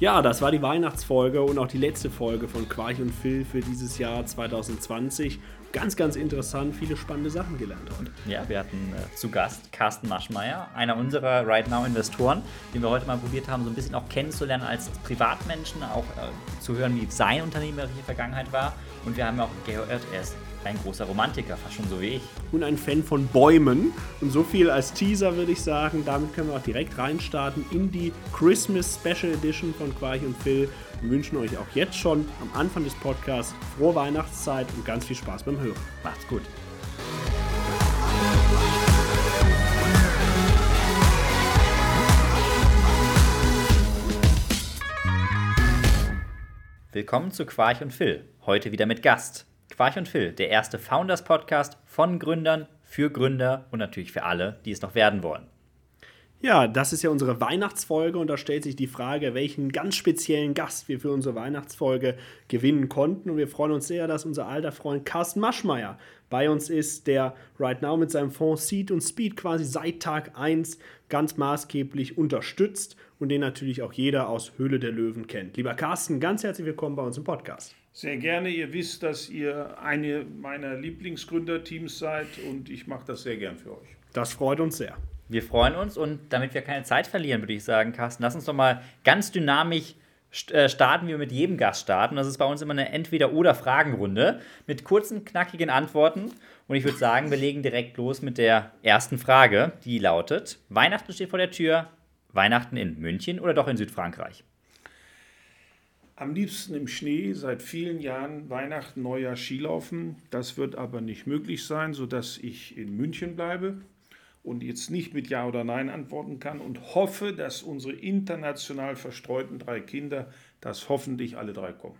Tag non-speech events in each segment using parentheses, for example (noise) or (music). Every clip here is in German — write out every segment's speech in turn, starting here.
Ja, das war die Weihnachtsfolge und auch die letzte Folge von Quarch und Phil für dieses Jahr 2020. Ganz, ganz interessant, viele spannende Sachen gelernt heute. Ja, wir hatten äh, zu Gast Carsten Maschmeyer, einer unserer Right Now Investoren, den wir heute mal probiert haben, so ein bisschen auch kennenzulernen als Privatmenschen, auch äh, zu hören, wie seine unternehmerische Vergangenheit war. Und wir haben auch gehört, er ist ein großer Romantiker, fast schon so wie ich. Und ein Fan von Bäumen. Und so viel als Teaser würde ich sagen. Damit können wir auch direkt reinstarten in die Christmas Special Edition von Quarch und Phil. Wir wünschen euch auch jetzt schon am Anfang des Podcasts frohe Weihnachtszeit und ganz viel Spaß beim Hören. Macht's gut. Willkommen zu Quarch und Phil. Heute wieder mit Gast. Quarch und Phil, der erste Founders-Podcast von Gründern, für Gründer und natürlich für alle, die es noch werden wollen. Ja, das ist ja unsere Weihnachtsfolge und da stellt sich die Frage, welchen ganz speziellen Gast wir für unsere Weihnachtsfolge gewinnen konnten. Und wir freuen uns sehr, dass unser alter Freund Carsten Maschmeyer bei uns ist, der right now mit seinem Fonds Seed und Speed quasi seit Tag 1 ganz maßgeblich unterstützt und den natürlich auch jeder aus Höhle der Löwen kennt. Lieber Carsten, ganz herzlich willkommen bei uns im Podcast. Sehr gerne. Ihr wisst, dass ihr eine meiner Lieblingsgründerteams seid und ich mache das sehr gern für euch. Das freut uns sehr. Wir freuen uns und damit wir keine Zeit verlieren, würde ich sagen, Carsten, lass uns doch mal ganz dynamisch äh, starten, wie wir mit jedem Gast starten. Das ist bei uns immer eine Entweder-Oder-Fragenrunde mit kurzen, knackigen Antworten. Und ich würde sagen, wir legen direkt los mit der ersten Frage, die lautet: Weihnachten steht vor der Tür. Weihnachten in München oder doch in Südfrankreich? Am liebsten im Schnee, seit vielen Jahren Weihnachten, Neujahr Skilaufen. Das wird aber nicht möglich sein, sodass ich in München bleibe und jetzt nicht mit Ja oder Nein antworten kann und hoffe, dass unsere international verstreuten drei Kinder, dass hoffentlich alle drei kommen.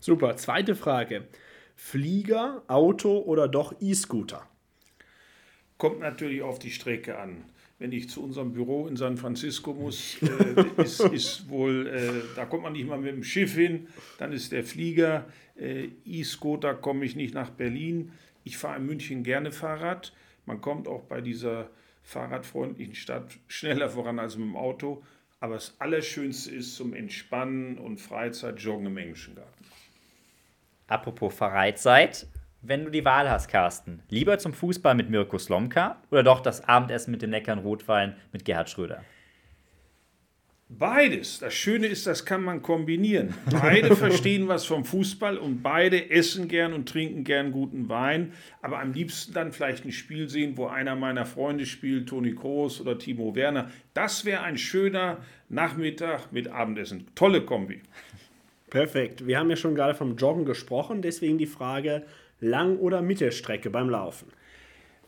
Super. Zweite Frage. Flieger, Auto oder doch E-Scooter? Kommt natürlich auf die Strecke an wenn ich zu unserem Büro in San Francisco muss, äh, ist, ist, wohl, äh, da kommt man nicht mal mit dem Schiff hin, dann ist der Flieger. Äh, E-Scooter komme ich nicht nach Berlin. Ich fahre in München gerne Fahrrad. Man kommt auch bei dieser fahrradfreundlichen Stadt schneller voran als mit dem Auto. Aber das Allerschönste ist zum Entspannen und Freizeit joggen im Englischen Garten. Apropos Freizeit, wenn du die Wahl hast, Carsten, lieber zum Fußball mit Mirko Slomka oder doch das Abendessen mit dem leckeren Rotwein mit Gerhard Schröder? Beides. Das Schöne ist, das kann man kombinieren. Beide (laughs) verstehen was vom Fußball und beide essen gern und trinken gern guten Wein. Aber am liebsten dann vielleicht ein Spiel sehen, wo einer meiner Freunde spielt, Toni Kroos oder Timo Werner. Das wäre ein schöner Nachmittag mit Abendessen. Tolle Kombi. Perfekt. Wir haben ja schon gerade vom Joggen gesprochen, deswegen die Frage, Lang- oder Mittelstrecke beim Laufen?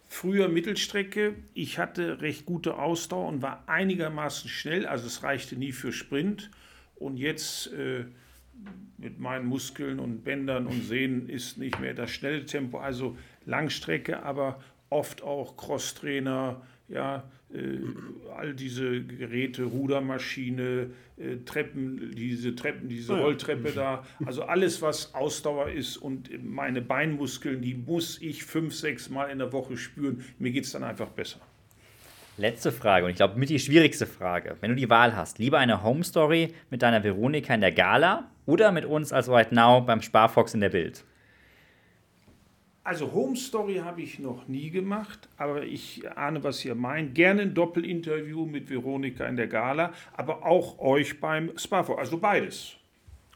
Früher Mittelstrecke. Ich hatte recht gute Ausdauer und war einigermaßen schnell, also es reichte nie für Sprint. Und jetzt äh, mit meinen Muskeln und Bändern und Sehnen ist nicht mehr das schnelle Tempo, also Langstrecke, aber oft auch Crosstrainer, ja, all diese Geräte, Rudermaschine, äh, Treppen, diese Treppen, diese Rolltreppe da, also alles, was Ausdauer ist und meine Beinmuskeln, die muss ich fünf, sechs Mal in der Woche spüren. Mir geht es dann einfach besser. Letzte Frage und ich glaube mit die schwierigste Frage. Wenn du die Wahl hast, lieber eine Home Story mit deiner Veronika in der Gala oder mit uns als Right Now beim Sparfox in der Bild? Also Home Story habe ich noch nie gemacht, aber ich ahne, was ihr meint. Gerne ein Doppelinterview mit Veronika in der Gala, aber auch euch beim Spafo. Also beides.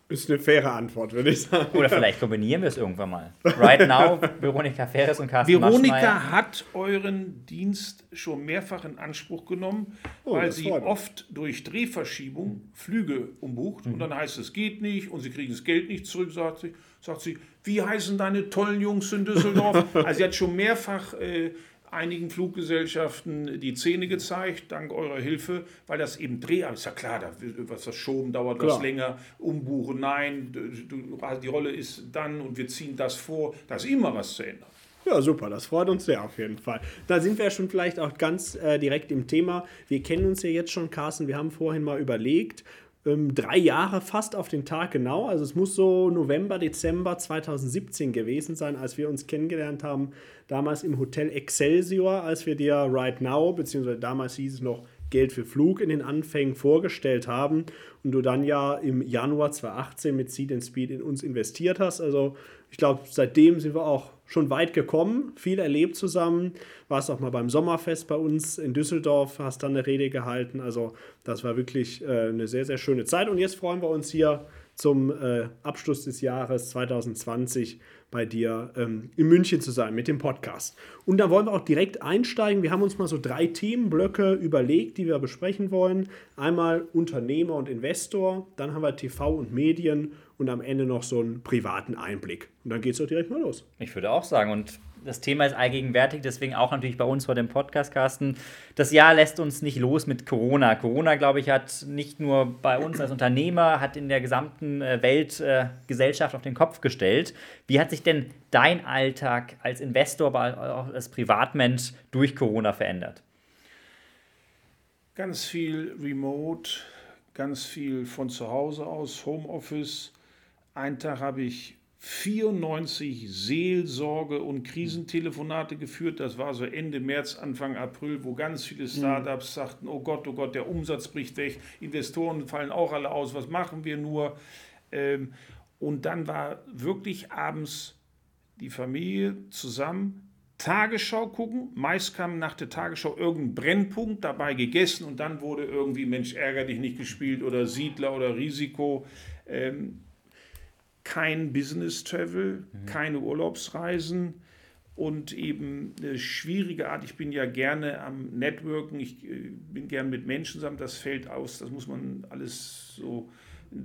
Ist eine faire Antwort, würde ich sagen. Oder vielleicht kombinieren wir es irgendwann mal. Right now, Veronika Ferres und Carsten Veronika Maschmeyer. hat euren Dienst schon mehrfach in Anspruch genommen, oh, weil sie oft durch Drehverschiebung Flüge umbucht mhm. und dann heißt es, geht nicht und sie kriegen das Geld nicht zurück, sagt sie sagt sie, wie heißen deine tollen Jungs in Düsseldorf? (laughs) also sie hat schon mehrfach äh, einigen Fluggesellschaften die Zähne gezeigt, dank eurer Hilfe, weil das eben Dreh, ist ja klar, da, was das Schoben dauert klar. was länger, umbuchen, nein, du, die Rolle ist dann und wir ziehen das vor, da ist immer was zu ändern. Ja, super, das freut uns sehr auf jeden Fall. Da sind wir ja schon vielleicht auch ganz äh, direkt im Thema. Wir kennen uns ja jetzt schon, Carsten, wir haben vorhin mal überlegt ähm, drei Jahre fast auf den Tag genau. Also es muss so November, Dezember 2017 gewesen sein, als wir uns kennengelernt haben. Damals im Hotel Excelsior, als wir dir Right Now, beziehungsweise damals hieß es noch Geld für Flug in den Anfängen vorgestellt haben und du dann ja im Januar 2018 mit Seed and Speed in uns investiert hast. Also ich glaube, seitdem sind wir auch schon weit gekommen, viel erlebt zusammen. Warst auch mal beim Sommerfest bei uns in Düsseldorf, hast dann eine Rede gehalten. Also das war wirklich äh, eine sehr, sehr schöne Zeit. Und jetzt freuen wir uns hier zum äh, Abschluss des Jahres 2020 bei dir ähm, in München zu sein mit dem Podcast. Und da wollen wir auch direkt einsteigen. Wir haben uns mal so drei Themenblöcke überlegt, die wir besprechen wollen. Einmal Unternehmer und Investor, dann haben wir TV und Medien und am Ende noch so einen privaten Einblick. Und dann geht es doch direkt mal los. Ich würde auch sagen, und das Thema ist allgegenwärtig, deswegen auch natürlich bei uns vor dem Podcast, Carsten. Das Jahr lässt uns nicht los mit Corona. Corona, glaube ich, hat nicht nur bei uns als Unternehmer, hat in der gesamten äh, Weltgesellschaft äh, auf den Kopf gestellt. Wie hat sich denn dein Alltag als Investor, aber auch als Privatmensch durch Corona verändert? Ganz viel Remote, ganz viel von zu Hause aus, Homeoffice. Einen Tag habe ich 94 Seelsorge- und Krisentelefonate geführt. Das war so Ende März, Anfang April, wo ganz viele Startups sagten, oh Gott, oh Gott, der Umsatz bricht weg, Investoren fallen auch alle aus, was machen wir nur? Ähm, und dann war wirklich abends die Familie zusammen, Tagesschau gucken. Meist kam nach der Tagesschau irgendein Brennpunkt, dabei gegessen und dann wurde irgendwie Mensch ärger dich nicht gespielt oder Siedler oder Risiko. Ähm, kein Business Travel, mhm. keine Urlaubsreisen und eben eine schwierige Art. Ich bin ja gerne am Networken, ich äh, bin gerne mit Menschen zusammen, das fällt aus, das muss man alles so.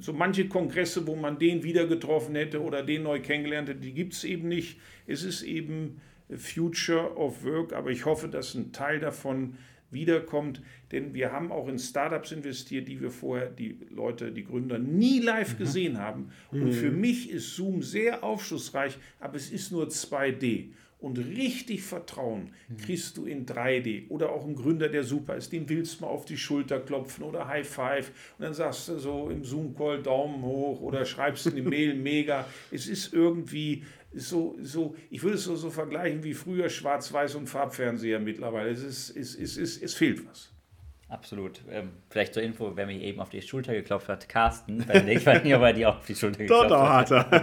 So manche Kongresse, wo man den wieder getroffen hätte oder den neu kennengelernt hätte, die gibt es eben nicht. Es ist eben Future of Work, aber ich hoffe, dass ein Teil davon wiederkommt. Denn wir haben auch in Startups investiert, die wir vorher, die Leute, die Gründer nie live mhm. gesehen haben. Und mhm. für mich ist Zoom sehr aufschlussreich, aber es ist nur 2D. Und richtig Vertrauen mhm. kriegst du in 3D. Oder auch ein Gründer, der super ist, dem willst du mal auf die Schulter klopfen oder High Five. Und dann sagst du so im Zoom-Call Daumen hoch oder schreibst in die Mail (laughs) mega. Es ist irgendwie so, so, ich würde es so, so vergleichen wie früher Schwarz-Weiß und Farbfernseher mittlerweile. Es, ist, es, es, es, es fehlt was. Absolut. Ähm, vielleicht zur Info, wer mich eben auf die Schulter geklopft hat, Carsten. Ich weiß nicht, ob er dir auf die Schulter geklopft Doch, hat. Doch, hat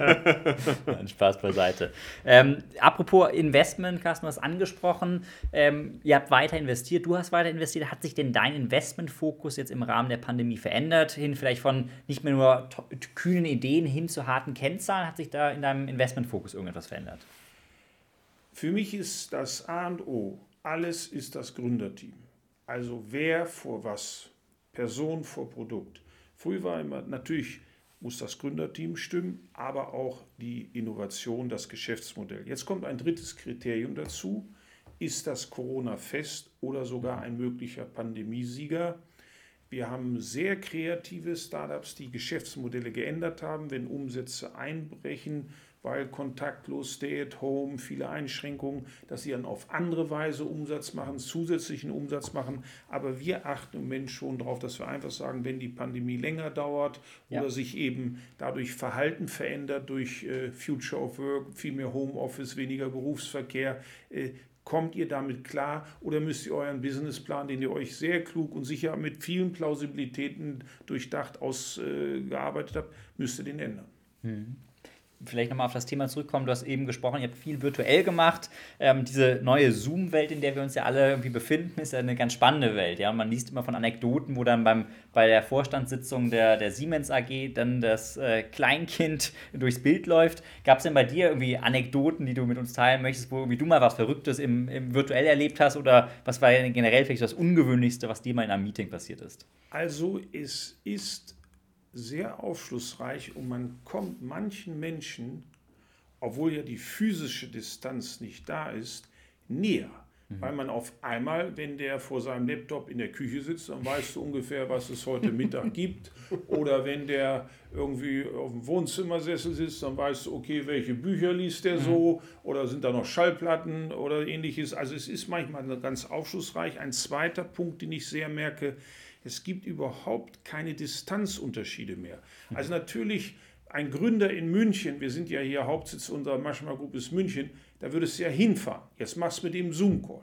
er. (laughs) Spaß beiseite. Ähm, apropos Investment, Carsten, du hast angesprochen, ähm, ihr habt weiter investiert, du hast weiter investiert. Hat sich denn dein Investmentfokus jetzt im Rahmen der Pandemie verändert? Hin vielleicht von nicht mehr nur kühnen Ideen hin zu harten Kennzahlen? Hat sich da in deinem Investmentfokus irgendetwas verändert? Für mich ist das A und O, alles ist das Gründerteam. Also wer vor was? Person vor Produkt. Früher war immer, natürlich muss das Gründerteam stimmen, aber auch die Innovation, das Geschäftsmodell. Jetzt kommt ein drittes Kriterium dazu. Ist das Corona fest oder sogar ein möglicher Pandemiesieger? Wir haben sehr kreative Startups, die Geschäftsmodelle geändert haben, wenn Umsätze einbrechen weil kontaktlos, stay at home, viele Einschränkungen, dass sie dann auf andere Weise Umsatz machen, zusätzlichen Umsatz machen. Aber wir achten im Moment schon darauf, dass wir einfach sagen, wenn die Pandemie länger dauert ja. oder sich eben dadurch Verhalten verändert, durch äh, Future of Work, viel mehr Homeoffice, weniger Berufsverkehr, äh, Kommt ihr damit klar oder müsst ihr euren Businessplan, den ihr euch sehr klug und sicher mit vielen Plausibilitäten durchdacht ausgearbeitet habt, müsst ihr den ändern? Mhm vielleicht nochmal auf das Thema zurückkommen. Du hast eben gesprochen, ihr habt viel virtuell gemacht. Ähm, diese neue Zoom-Welt, in der wir uns ja alle irgendwie befinden, ist ja eine ganz spannende Welt. Ja? Man liest immer von Anekdoten, wo dann beim, bei der Vorstandssitzung der, der Siemens AG dann das äh, Kleinkind (laughs) durchs Bild läuft. Gab es denn bei dir irgendwie Anekdoten, die du mit uns teilen möchtest, wo irgendwie du mal was Verrücktes im, im virtuell erlebt hast? Oder was war generell vielleicht das Ungewöhnlichste, was dir mal in einem Meeting passiert ist? Also es ist sehr aufschlussreich und man kommt manchen Menschen, obwohl ja die physische Distanz nicht da ist, näher. Mhm. Weil man auf einmal, wenn der vor seinem Laptop in der Küche sitzt, dann weißt du ungefähr, was es heute Mittag gibt. Oder wenn der irgendwie auf dem Wohnzimmersessel sitzt, dann weißt du, okay, welche Bücher liest der so? Mhm. Oder sind da noch Schallplatten oder ähnliches? Also es ist manchmal ganz aufschlussreich. Ein zweiter Punkt, den ich sehr merke, es gibt überhaupt keine Distanzunterschiede mehr. Also natürlich ein Gründer in München, wir sind ja hier Hauptsitz unserer Maschma Group ist München, da würdest du ja hinfahren. Jetzt machst du mit dem Zoom-Call.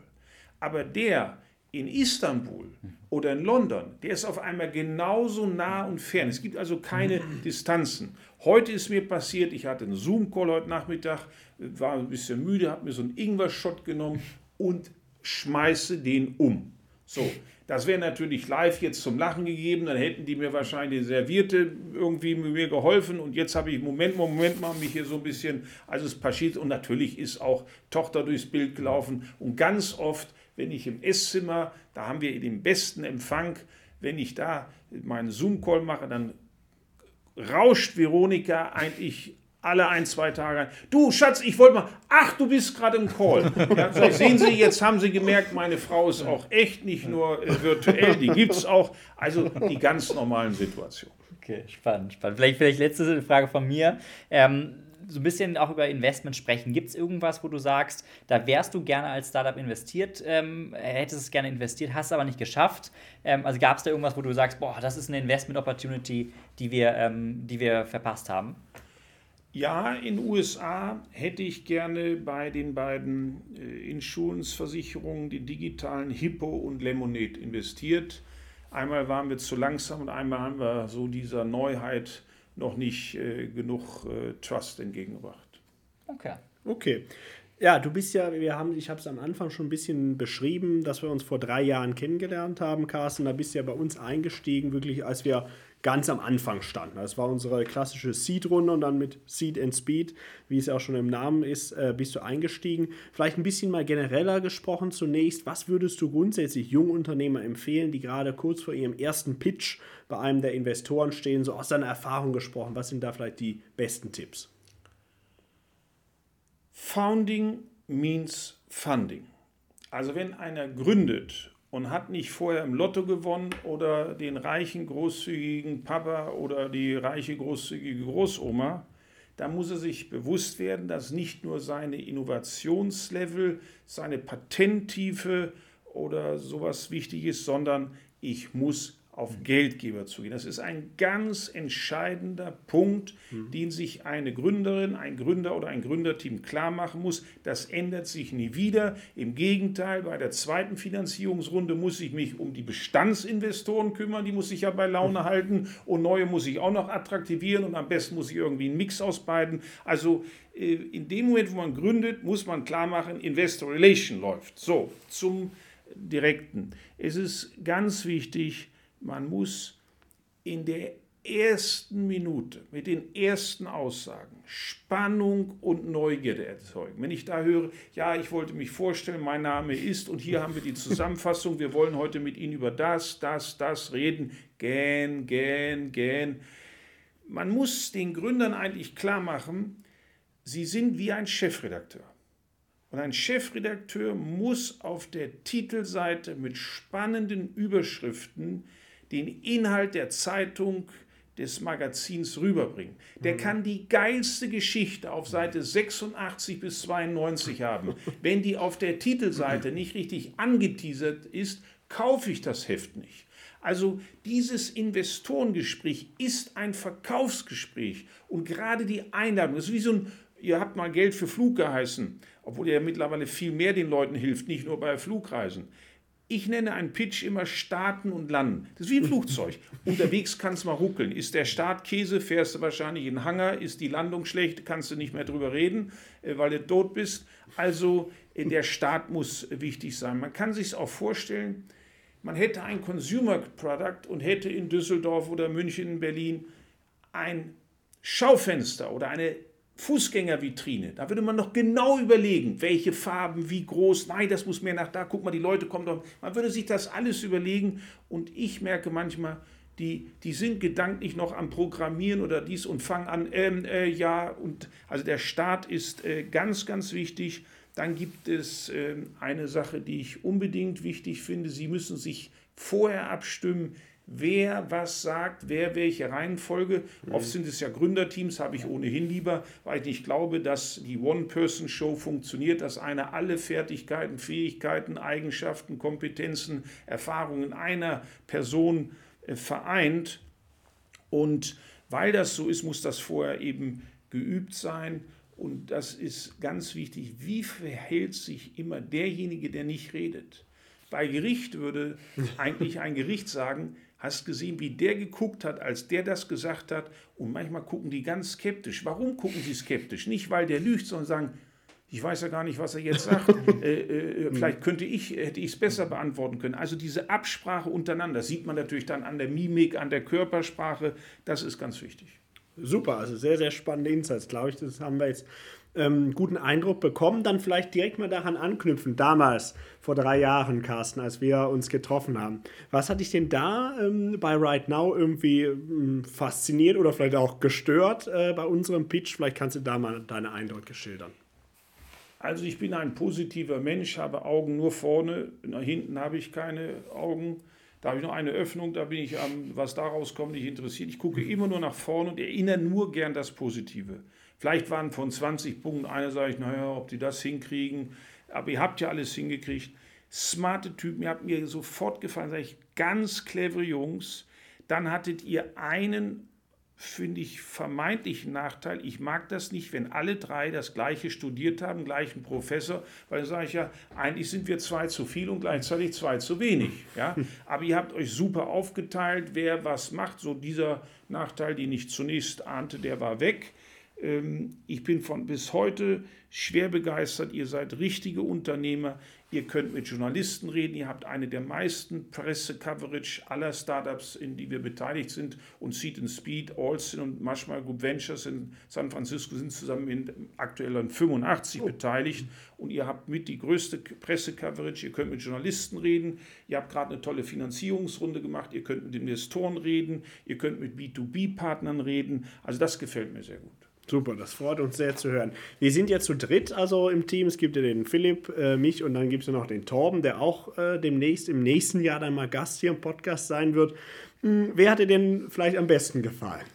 Aber der in Istanbul oder in London, der ist auf einmal genauso nah und fern. Es gibt also keine Distanzen. Heute ist mir passiert, ich hatte einen Zoom-Call heute Nachmittag, war ein bisschen müde, habe mir so einen Ingwer-Shot genommen und schmeiße den um. So, das wäre natürlich live jetzt zum Lachen gegeben, dann hätten die mir wahrscheinlich die Servierte irgendwie mir geholfen und jetzt habe ich, Moment, Moment mal, mich hier so ein bisschen, also es passiert und natürlich ist auch Tochter durchs Bild gelaufen und ganz oft wenn ich im Esszimmer, da haben wir den besten Empfang, wenn ich da meinen Zoom-Call mache, dann rauscht Veronika eigentlich alle ein, zwei Tage. Du, Schatz, ich wollte mal. Ach, du bist gerade im Call. (laughs) Ja, so, sehen Sie, jetzt haben Sie gemerkt, meine Frau ist auch echt, nicht nur äh, virtuell, die gibt es auch. Also die ganz normalen Situationen. Okay, spannend, spannend. Vielleicht, vielleicht letzte Frage von mir. Ähm, so ein bisschen auch über Investment sprechen. Gibt es irgendwas, wo du sagst, da wärst du gerne als Startup investiert, ähm, hättest es gerne investiert, hast es aber nicht geschafft? Ähm, also gab es da irgendwas, wo du sagst, boah, das ist eine Investment Opportunity, die wir, ähm, die wir verpasst haben? Ja, in den USA hätte ich gerne bei den beiden äh, Insurance-Versicherungen, den digitalen Hippo und Lemonade investiert. Einmal waren wir zu langsam und einmal haben wir so dieser Neuheit noch nicht äh, genug äh, Trust entgegengebracht. Okay. Okay. Ja, du bist ja, wir haben, ich habe es am Anfang schon ein bisschen beschrieben, dass wir uns vor drei Jahren kennengelernt haben, Carsten. Da bist du ja bei uns eingestiegen, wirklich, als wir ganz am Anfang standen. Das war unsere klassische Seed-Runde und dann mit Seed and Speed, wie es ja auch schon im Namen ist, äh, bist du eingestiegen. Vielleicht ein bisschen mal genereller gesprochen zunächst. Was würdest du grundsätzlich Jungunternehmer empfehlen, die gerade kurz vor ihrem ersten Pitch bei einem der Investoren stehen, so aus deiner Erfahrung gesprochen? Was sind da vielleicht die besten Tipps? Founding means funding. Also wenn einer gründet und hat nicht vorher im Lotto gewonnen oder den reichen, großzügigen Papa oder die reiche, großzügige Großoma, da muss er sich bewusst werden, dass nicht nur seine Innovationslevel, seine Patenttiefe oder sowas wichtig ist, sondern ich muss auf Geldgeber zu gehen. Das ist ein ganz entscheidender Punkt, mhm. den sich eine Gründerin, ein Gründer oder ein Gründerteam klar machen muss. Das ändert sich nie wieder. Im Gegenteil, bei der zweiten Finanzierungsrunde muss ich mich um die Bestandsinvestoren kümmern, die muss ich ja bei Laune mhm. (laughs) halten und neue muss ich auch noch attraktivieren und am besten muss ich irgendwie einen Mix aus beiden. Also äh, in dem Moment, wo man gründet, muss man klar machen, Investor Relation läuft. So, zum Direkten. Es ist ganz wichtig, man muss in der ersten Minute mit den ersten Aussagen Spannung und Neugierde erzeugen. Wenn ich da höre, ja, ich wollte mich vorstellen, mein Name ist und hier haben wir die Zusammenfassung, wir wollen heute mit Ihnen über das, das, das reden, gähn, gähn, gähn. Man muss den Gründern eigentlich klar machen, sie sind wie ein Chefredakteur. Und ein Chefredakteur muss auf der Titelseite mit spannenden Überschriften den Inhalt der Zeitung des Magazins rüberbringen. Der mhm. kann die geilste Geschichte auf Seite 86 bis 92 haben. Wenn die auf der Titelseite nicht richtig angeteasert ist, kaufe ich das Heft nicht. Also dieses Investorengespräch ist ein Verkaufsgespräch und gerade die Einladung, das ist wie so ein, ihr habt mal Geld für Flug geheißen, obwohl ihr ja mittlerweile viel mehr den Leuten hilft, nicht nur bei Flugreisen. Ich nenne einen Pitch immer Starten und Landen. Das ist wie ein Flugzeug. (laughs) Unterwegs kann es mal ruckeln. Ist der Start Käse, fährst du wahrscheinlich in den Hangar. Ist die Landung schlecht, kannst du nicht mehr drüber reden, äh, weil du tot bist. Also äh, der Start muss wichtig sein. Man kann sich auch vorstellen, man hätte ein Consumer Product und hätte in Düsseldorf oder München, Berlin ein Schaufenster oder eine Fußgängervitrine. Da würde man noch genau überlegen, welche Farben, wie groß. Nein, das muss mehr nach da. Guck mal, die Leute kommen doch. Man würde sich das alles überlegen. Und ich merke manchmal, die, die sind gedanklich noch am Programmieren oder dies und fangen an. Ähm, äh, ja, und also der Start ist äh, ganz, ganz wichtig. Dann gibt es äh, eine Sache, die ich unbedingt wichtig finde. Sie müssen sich vorher abstimmen wer was sagt, wer welche Reihenfolge. Mhm. Oft sind es ja Gründerteams, habe ich ohnehin lieber, weil ich nicht glaube, dass die One-Person-Show funktioniert, dass einer alle Fertigkeiten, Fähigkeiten, Eigenschaften, Kompetenzen, Erfahrungen einer Person äh, vereint. Und weil das so ist, muss das vorher eben geübt sein. Und das ist ganz wichtig. Wie verhält sich immer derjenige, der nicht redet? Bei Gericht würde (laughs) eigentlich ein Gericht sagen, hast gesehen, wie der geguckt hat, als der das gesagt hat. Und manchmal gucken die ganz skeptisch. Warum gucken sie skeptisch? Nicht, weil der lügt, sondern sagen, ich weiß ja gar nicht, was er jetzt sagt. (laughs) äh, äh, vielleicht könnte ich, hätte ich es besser beantworten können. Also diese Absprache untereinander sieht man natürlich dann an der Mimik, an der Körpersprache. Das ist ganz wichtig. Super, also sehr, sehr spannende Insights, glaube ich. Das haben wir jetzt ähm, guten Eindruck bekommen. Dann vielleicht direkt mal daran anknüpfen, damals, vor drei Jahren, Carsten, als wir uns getroffen haben. Was hat dich denn da ähm, bei Right Now irgendwie ähm, fasziniert oder vielleicht auch gestört äh, bei unserem Pitch? Vielleicht kannst du da mal deine Eindrücke schildern. Also ich bin ein positiver Mensch, habe Augen nur vorne, nach hinten habe ich keine Augen. Da habe ich noch eine Öffnung, da bin ich am, was daraus kommt, nicht interessiert. Ich gucke immer nur nach vorne und erinnere nur gern das Positive. Vielleicht waren von 20 Punkten einer, sage ich, naja, ob die das hinkriegen. Aber ihr habt ja alles hingekriegt. Smarte Typen, ihr habt mir sofort gefallen, sage ich, ganz clevere Jungs. Dann hattet ihr einen finde ich vermeintlichen Nachteil. Ich mag das nicht, wenn alle drei das gleiche studiert haben, gleichen Professor, weil dann sage ich ja, eigentlich sind wir zwei zu viel und gleichzeitig zwei zu wenig. Ja? (laughs) Aber ihr habt euch super aufgeteilt, wer was macht. So dieser Nachteil, den ich zunächst ahnte, der war weg. Ähm, ich bin von bis heute schwer begeistert. Ihr seid richtige Unternehmer. Ihr könnt mit Journalisten reden. Ihr habt eine der meisten Presse-Coverage aller Startups, in die wir beteiligt sind. Und Seed and Speed, Alston und Mashma Group Ventures in San Francisco sind zusammen in aktuell an 85 oh. beteiligt. Und ihr habt mit die größte Presse-Coverage. Ihr könnt mit Journalisten reden. Ihr habt gerade eine tolle Finanzierungsrunde gemacht. Ihr könnt mit Investoren reden. Ihr könnt mit B2B-Partnern reden. Also das gefällt mir sehr gut. Super, das freut uns sehr zu hören. Wir sind ja zu dritt also im Team. Es gibt ja den Philipp, äh, mich und dann gibt es ja noch den Torben, der auch äh, demnächst im nächsten Jahr dann mal Gast hier im Podcast sein wird. Hm, wer hat dir denn vielleicht am besten gefallen?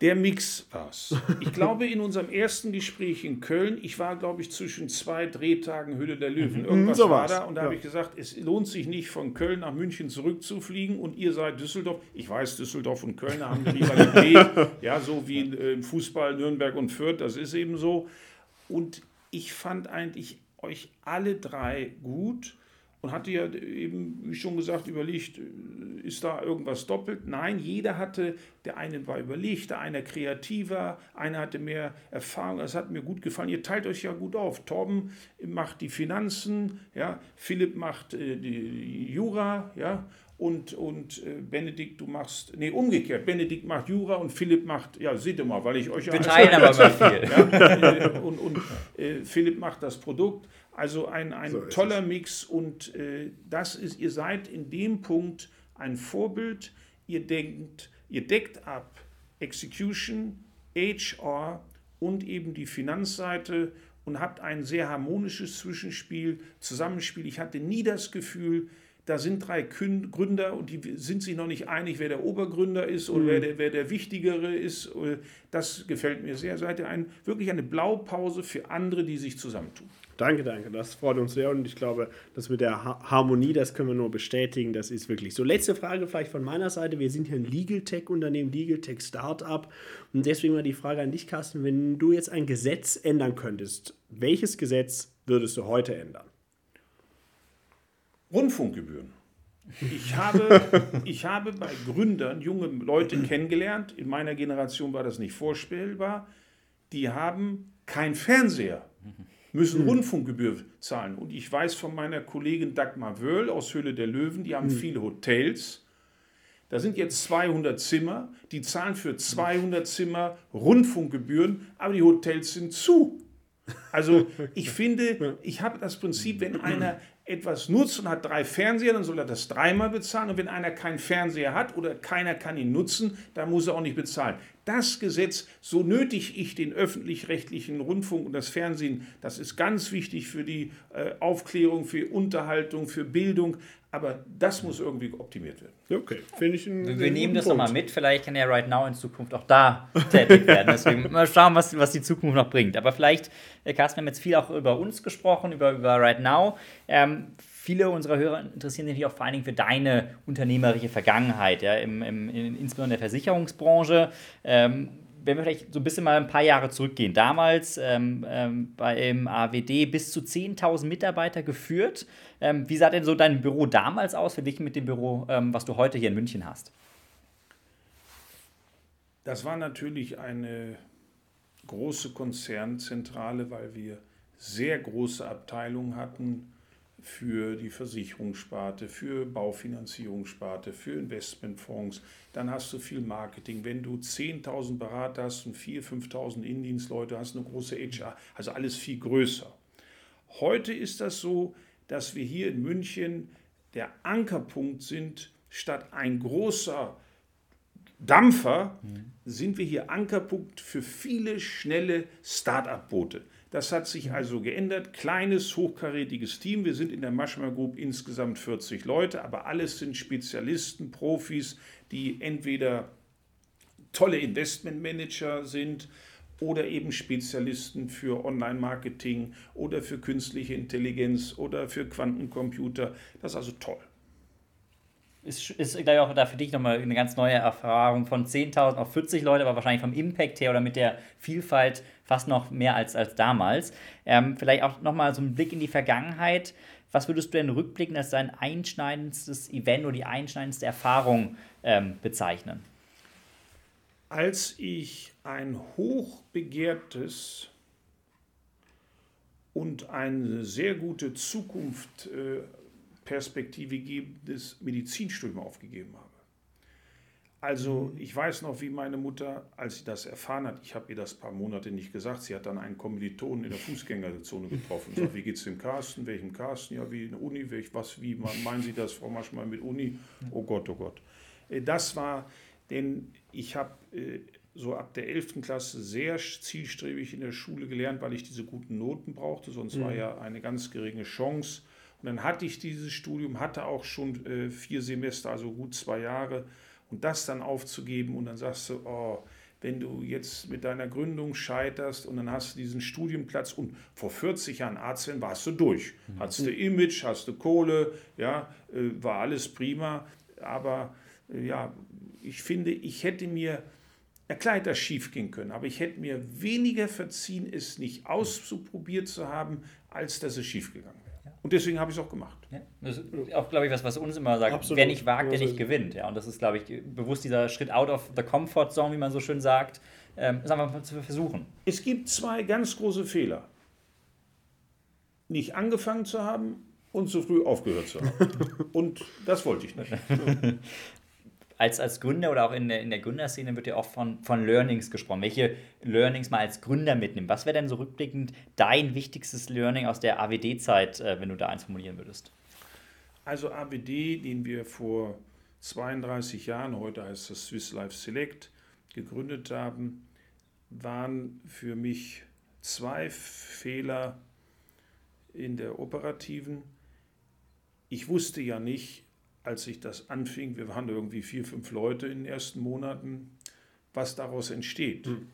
Der Mix war's. Ich glaube, in unserem ersten Gespräch in Köln, ich war, glaube ich, zwischen zwei Drehtagen Höhle der Löwen. Mhm. Irgendwas so war da und da ja. habe ich gesagt, es lohnt sich nicht, von Köln nach München zurückzufliegen und ihr seid Düsseldorf. Ich weiß, Düsseldorf und Köln haben eine Rivalität, (laughs) ja, so wie im Fußball Nürnberg und Fürth, das ist eben so. Und ich fand eigentlich euch alle drei gut und hatte ja eben, wie schon gesagt, überlegt, ist da irgendwas doppelt? Nein, jeder hatte, der eine war überlegt, der eine kreativer, einer hatte mehr Erfahrung, das hat mir gut gefallen. Ihr teilt euch ja gut auf. Torben macht die Finanzen, ja, Philipp macht äh, die Jura, ja, und, und äh, Benedikt, du machst, nee, umgekehrt, Benedikt macht Jura und Philipp macht, ja, seht ihr mal, weil ich euch ja... Wir teilen (laughs) aber immer viel. Ja, äh, und und äh, Philipp macht das Produkt also ein, ein so toller Mix und äh, das ist, ihr seid in dem Punkt ein Vorbild. Ihr denkt, ihr deckt ab Execution, HR und eben die Finanzseite und habt ein sehr harmonisches Zwischenspiel, Zusammenspiel. Ich hatte nie das Gefühl, da sind drei Gründer und die sind sich noch nicht einig, wer der Obergründer ist oder mhm. wer, der, wer der Wichtigere ist. Das gefällt mir sehr. Seid ihr ein, wirklich eine Blaupause für andere, die sich zusammentun. Danke, danke. Das freut uns sehr und ich glaube, das mit der Harmonie, das können wir nur bestätigen. Das ist wirklich so. Letzte Frage vielleicht von meiner Seite. Wir sind hier ein Legal Tech Unternehmen, Legal Tech Startup und deswegen mal die Frage an dich, Carsten. Wenn du jetzt ein Gesetz ändern könntest, welches Gesetz würdest du heute ändern? Rundfunkgebühren. Ich habe, (laughs) ich habe bei Gründern junge Leute kennengelernt, in meiner Generation war das nicht vorstellbar, die haben kein Fernseher müssen mhm. Rundfunkgebühr zahlen. Und ich weiß von meiner Kollegin Dagmar Wöhl aus Höhle der Löwen, die haben mhm. viele Hotels. Da sind jetzt 200 Zimmer, die zahlen für 200 Zimmer Rundfunkgebühren, aber die Hotels sind zu. Also (laughs) ich finde, ich habe das Prinzip, wenn einer etwas nutzt und hat drei Fernseher, dann soll er das dreimal bezahlen. Und wenn einer keinen Fernseher hat oder keiner kann ihn nutzen, dann muss er auch nicht bezahlen. Das Gesetz, so nötig ich den öffentlich-rechtlichen Rundfunk und das Fernsehen, das ist ganz wichtig für die äh, Aufklärung, für Unterhaltung, für Bildung. Aber das muss irgendwie optimiert werden. Okay, finde ich ein, Wir nehmen das nochmal mit. Vielleicht kann ja Right Now in Zukunft auch da tätig werden. Deswegen (laughs) mal schauen, was, was die Zukunft noch bringt. Aber vielleicht, äh, Carsten, wir haben jetzt viel auch über uns gesprochen, über, über Right Now. Ähm, viele unserer Hörer interessieren sich auch vor allen Dingen für deine unternehmerische Vergangenheit, ja, im, im, in, insbesondere in der Versicherungsbranche. Ähm, wenn wir vielleicht so ein bisschen mal ein paar Jahre zurückgehen, damals ähm, ähm, beim AWD bis zu 10.000 Mitarbeiter geführt. Ähm, wie sah denn so dein Büro damals aus, verglichen mit dem Büro, ähm, was du heute hier in München hast? Das war natürlich eine große Konzernzentrale, weil wir sehr große Abteilungen hatten für die Versicherungssparte, für Baufinanzierungssparte, für Investmentfonds. Dann hast du viel Marketing. Wenn du 10.000 Berater hast und 4.000, 5.000 Indienstleute hast, eine große HR, also alles viel größer. Heute ist das so, dass wir hier in München der Ankerpunkt sind, statt ein großer Dampfer, mhm. sind wir hier Ankerpunkt für viele schnelle Start-up-Boote. Das hat sich also geändert. Kleines, hochkarätiges Team. Wir sind in der Maschma Group insgesamt 40 Leute, aber alles sind Spezialisten, Profis, die entweder tolle Investmentmanager sind oder eben Spezialisten für Online-Marketing oder für künstliche Intelligenz oder für Quantencomputer. Das ist also toll ist, ist glaube ich, auch da für dich nochmal eine ganz neue Erfahrung von 10.000 auf 40 Leute, aber wahrscheinlich vom Impact her oder mit der Vielfalt fast noch mehr als, als damals. Ähm, vielleicht auch nochmal so ein Blick in die Vergangenheit. Was würdest du denn rückblickend als dein einschneidendstes Event oder die einschneidendste Erfahrung ähm, bezeichnen? Als ich ein hochbegehrtes und eine sehr gute Zukunft äh, Perspektive gebendes Medizinstudium aufgegeben habe. Also ich weiß noch, wie meine Mutter, als sie das erfahren hat, ich habe ihr das ein paar Monate nicht gesagt, sie hat dann einen Kommilitonen in der Fußgängerzone getroffen. Sagt, (laughs) wie geht es dem Carsten? Welchem Carsten? Ja, wie in der Uni? Welch, was, wie meinen Sie das, Frau Maschmal, mit Uni? Oh Gott, oh Gott. Äh, das war, denn ich habe äh, so ab der 11. Klasse sehr zielstrebig in der Schule gelernt, weil ich diese guten Noten brauchte, sonst mhm. war ja eine ganz geringe Chance, und dann hatte ich dieses Studium, hatte auch schon äh, vier Semester, also gut zwei Jahre. Und das dann aufzugeben und dann sagst du, oh, wenn du jetzt mit deiner Gründung scheiterst und dann hast du diesen Studienplatz und vor 40 Jahren Arzt werden, warst du durch. Mhm. Hast du Image, hast du Kohle, ja, äh, war alles prima. Aber äh, ja, ich finde, ich hätte mir, ja klar hätte das schief gehen können, aber ich hätte mir weniger verziehen, es nicht ausprobiert zu haben, als dass es schief gegangen wäre. Und deswegen habe ich es auch gemacht. Ja, das ist auch, glaube ich, was, was uns immer sagt, Absolut. wer nicht wagt, der nicht gewinnt. Ja, und das ist, glaube ich, bewusst dieser Schritt out of the comfort zone, wie man so schön sagt, ähm, ist einfach mal zu versuchen. Es gibt zwei ganz große Fehler. Nicht angefangen zu haben und zu früh aufgehört zu haben. (laughs) und das wollte ich nicht. (laughs) als, als Gründer oder auch in der, in der Gründerszene wird ja oft von, von Learnings gesprochen. Welche Learnings mal als Gründer mitnehmen? Was wäre denn so rückblickend dein wichtigstes Learning aus der AWD-Zeit, äh, wenn du da eins formulieren würdest? Also AWD, den wir vor 32 Jahren, heute heißt das Swiss Life Select, gegründet haben, waren für mich zwei Fehler in der operativen. Ich wusste ja nicht, als ich das anfing, wir waren irgendwie vier, fünf Leute in den ersten Monaten, was daraus entsteht. Mhm.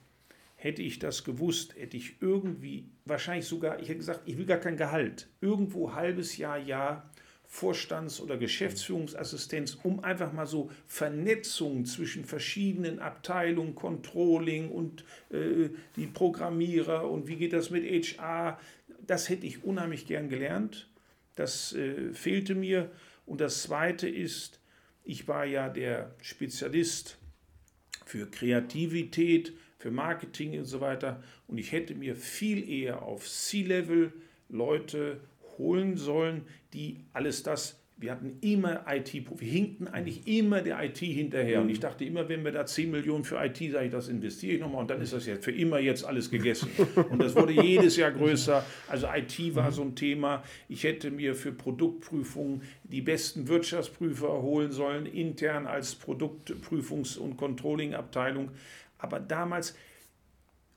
Hätte ich das gewusst, hätte ich irgendwie, wahrscheinlich sogar, ich hätte gesagt, ich will gar kein Gehalt, irgendwo halbes Jahr, Jahr Vorstands- oder Geschäftsführungsassistenz, um einfach mal so Vernetzungen zwischen verschiedenen Abteilungen, Controlling und äh, die Programmierer und wie geht das mit HR, das hätte ich unheimlich gern gelernt. Das äh, fehlte mir. Und das Zweite ist, ich war ja der Spezialist für Kreativität, für Marketing und so weiter. Und ich hätte mir viel eher auf C-Level Leute holen sollen, die alles das wir hatten immer IT, wir hinkten eigentlich immer der IT hinterher. Und ich dachte immer, wenn wir da 10 Millionen für IT, sage ich, das investiere ich nochmal und dann ist das ja für immer jetzt alles gegessen. (laughs) Und das wurde jedes Jahr größer. Also IT war so ein Thema. Ich hätte mir für Produktprüfungen die besten Wirtschaftsprüfer holen sollen, intern als Produktprüfungs- und Controlling-Abteilung. Aber damals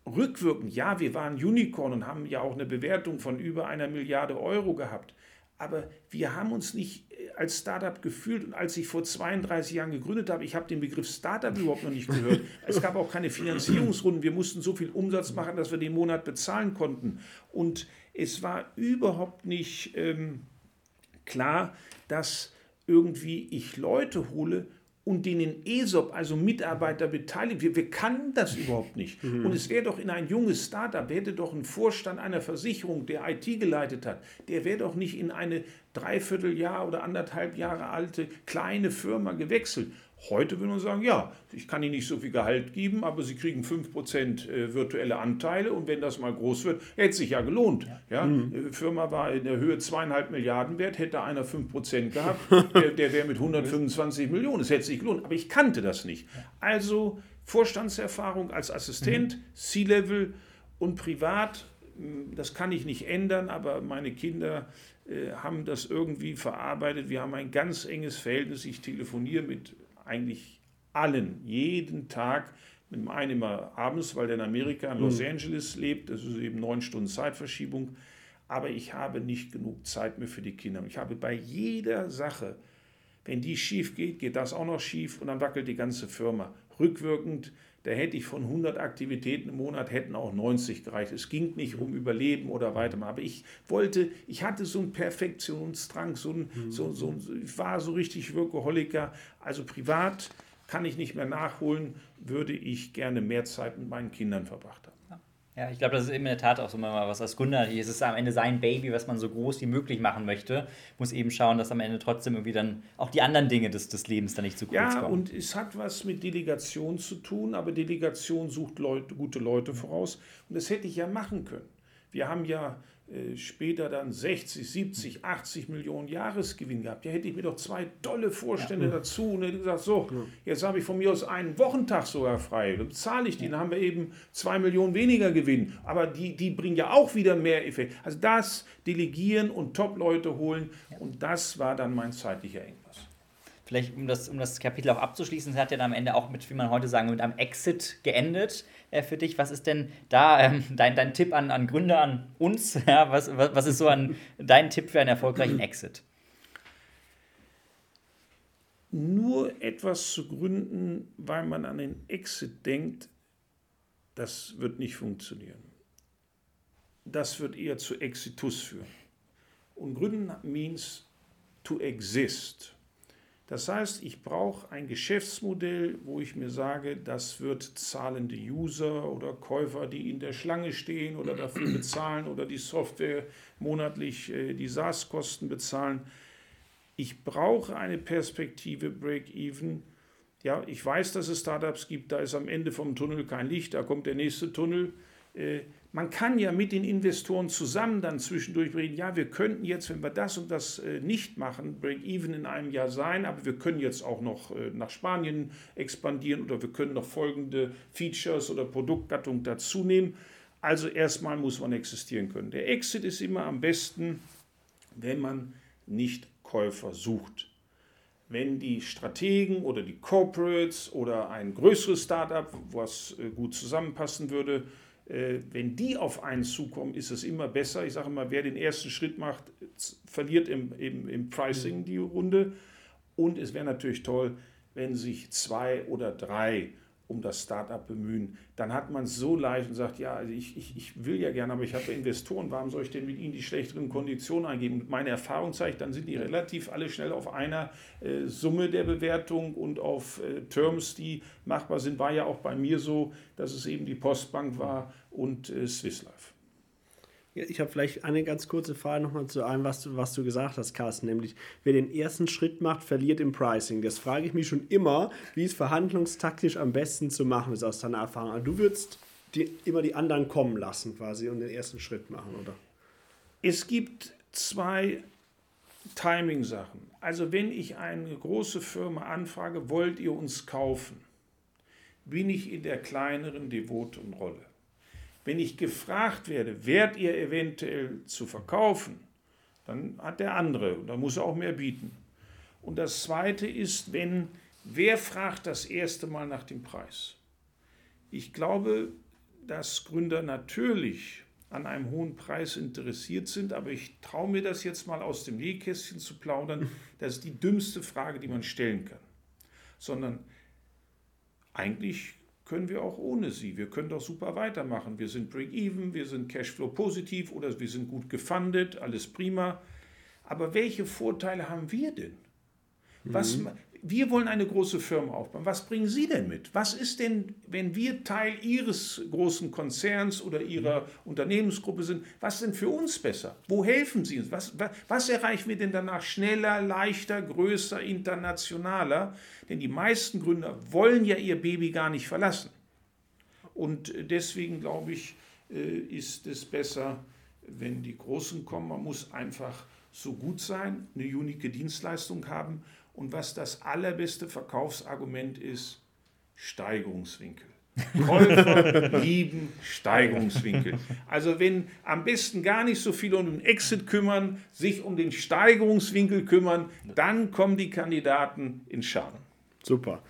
rückwirkend, ja, wir waren Unicorn und haben ja auch eine Bewertung von über einer Milliarde Euro gehabt. Aber wir haben uns nicht äh, als Startup gefühlt. Und als ich vor 32 Jahren gegründet habe, ich habe den Begriff Startup überhaupt noch nicht gehört. (laughs) Es gab auch keine Finanzierungsrunden. Wir mussten so viel Umsatz machen, dass wir den Monat bezahlen konnten. Und es war überhaupt nicht ähm, klar, dass irgendwie ich Leute hole, und denen ESOP, also Mitarbeiter beteiligt. Wir, wir kannten das überhaupt nicht. Mhm. Und es wäre doch in ein junges Startup, hätte doch ein Vorstand einer Versicherung, der IT geleitet hat, der wäre doch nicht in eine Dreivierteljahr oder anderthalb Jahre alte kleine Firma gewechselt. Heute würde man sagen, ja, ich kann Ihnen nicht so viel Gehalt geben, aber Sie kriegen 5% äh, virtuelle Anteile und wenn das mal groß wird, hätte sich ja gelohnt. Ja. ja? Mhm. Die Firma war in der Höhe zweieinhalb Milliarden wert, hätte einer 5% gehabt, (laughs) der, der wäre mit 125 Millionen. Es hätte sich gelohnt, aber ich kannte das nicht. Also Vorstandserfahrung als Assistent, mhm. C-Level und privat, hm, das kann ich nicht ändern, aber meine Kinder äh, haben das irgendwie verarbeitet. Wir haben ein ganz enges Verhältnis. Ich telefoniere mit eigentlich allen, jeden Tag, mit dem einen immer abends, weil der in Amerika, in Los mhm. Angeles lebt, das ist eben neun Stunden Zeitverschiebung, aber ich habe nicht genug Zeit mehr für die Kinder. Ich habe bei jeder Sache, wenn die schief geht, geht das auch noch schief und dann wackelt die ganze Firma. Rückwirkend da hätte ich von 100 Aktivitäten im Monat, hätten auch 90 gereicht. Es ging nicht um Überleben oder weiter. Aber ich wollte, ich hatte so einen Perfektionsdrang, so ein, mhm. so, so, ich war so richtig Workaholiker. Also privat kann ich nicht mehr nachholen, würde ich gerne mehr Zeit mit meinen Kindern verbracht haben. Ja, ich glaube, das ist in der Tat auch so mal was als Gründer. Es ist am Ende sein Baby, was man so groß wie möglich machen möchte. Muss eben schauen, dass am Ende trotzdem irgendwie dann auch die anderen Dinge des, des Lebens dann nicht zu kurz ja, kommen. Ja, und es hat was mit Delegation zu tun, aber Delegation sucht Leute, gute Leute voraus. Und das hätte ich ja machen können. Wir haben ja später dann 60, 70, 80 Millionen Jahresgewinn gehabt. Ja, hätte ich mir doch zwei tolle Vorstände ja. dazu und hätte gesagt, so, jetzt habe ich von mir aus einen Wochentag sogar frei. Dann bezahle ich die, dann haben wir eben zwei Millionen weniger Gewinn. Aber die, die bringen ja auch wieder mehr Effekt. Also das delegieren und Top-Leute holen und das war dann mein zeitlicher Engpass vielleicht um das, um das Kapitel auch abzuschließen, es hat ja dann am Ende auch mit, wie man heute sagen mit einem Exit geendet äh, für dich. Was ist denn da ähm, dein, dein Tipp an, an Gründer, an uns? (laughs) Ja, was, was, was ist so an dein Tipp für einen erfolgreichen Exit? Nur etwas zu gründen, weil man an den Exit denkt, das wird nicht funktionieren. Das wird eher zu Exitus führen. Und gründen means to exist. Das heißt, ich brauche ein Geschäftsmodell, wo ich mir sage, das wird zahlende User oder Käufer, die in der Schlange stehen oder dafür bezahlen oder die Software monatlich äh, die SaaS-Kosten bezahlen. Ich brauche eine Perspektive Break-Even. Ja, ich weiß, dass es Startups gibt, da ist am Ende vom Tunnel kein Licht, da kommt der nächste Tunnel. Äh, man kann ja mit den Investoren zusammen dann zwischendurch reden, ja, wir könnten jetzt, wenn wir das und das äh, nicht machen, Break-Even in einem Jahr sein, aber wir können jetzt auch noch äh, nach Spanien expandieren oder wir können noch folgende Features oder Produktgattung dazu nehmen. Also erstmal muss man existieren können. Der Exit ist immer am besten, wenn man nicht Käufer sucht. Wenn die Strategen oder die Corporates oder ein größeres Startup, was gut zusammenpassen würde, äh, wenn die auf einen zukommen, ist es immer besser. Ich sage mal, wer den ersten Schritt macht, verliert im, im, im Pricing die Runde. Und es wäre natürlich toll, wenn sich zwei oder drei um das Startup bemühen, dann hat man es so leicht und sagt, ja, also ich, ich, ich will ja gerne, aber ich habe Investoren, warum soll ich denn mit ihnen die schlechteren Konditionen eingeben? Meine Erfahrung zeigt, dann sind die relativ alle schnell auf einer äh, Summe der Bewertung und auf äh, Terms, die machbar sind. War ja auch bei mir so, dass es eben die Postbank war und äh, Swiss Life. Ich habe vielleicht eine ganz kurze Frage nochmal zu allem, was du, was du gesagt hast, Carsten, nämlich wer den ersten Schritt macht, verliert im Pricing. Das frage ich mich schon immer, wie es verhandlungstaktisch am besten zu machen ist aus deiner Erfahrung. Also du würdest die, immer die anderen kommen lassen quasi und den ersten Schritt machen, oder? Es gibt zwei Timing-Sachen. Also wenn ich eine große Firma anfrage, wollt ihr uns kaufen, bin ich in der kleineren devoten Rolle. Wenn ich gefragt werde, werdet ihr eventuell zu verkaufen, dann hat der andere und da muss er auch mehr bieten. Und das Zweite ist, wenn, wer fragt das erste Mal nach dem Preis? Ich glaube, dass Gründer natürlich an einem hohen Preis interessiert sind, aber ich traue mir das jetzt mal aus dem Nähkästchen zu plaudern. (laughs) Das ist die dümmste Frage, die man stellen kann. Sondern eigentlich können wir auch ohne sie. Wir können doch super weitermachen. Wir sind Break-Even, wir sind Cashflow positiv oder wir sind gut gefundet, alles prima. Aber welche Vorteile haben wir denn? Was, mhm. Wir wollen eine große Firma aufbauen. Was bringen Sie denn mit? Was ist denn, wenn wir Teil Ihres großen Konzerns oder Ihrer Unternehmensgruppe sind, was ist denn für uns besser? Wo helfen Sie uns? Was, was, was erreichen wir denn danach schneller, leichter, größer, internationaler? Denn die meisten Gründer wollen ja ihr Baby gar nicht verlassen. Und deswegen glaube ich, äh, ist es besser, wenn die Großen kommen. Man muss einfach so gut sein, eine unique Dienstleistung haben und was das allerbeste Verkaufsargument ist, Steigerungswinkel. (laughs) Käufer lieben Steigerungswinkel. Also wenn am besten gar nicht so viel um den Exit kümmern, sich um den Steigerungswinkel kümmern, dann kommen die Kandidaten in Schaden. Super.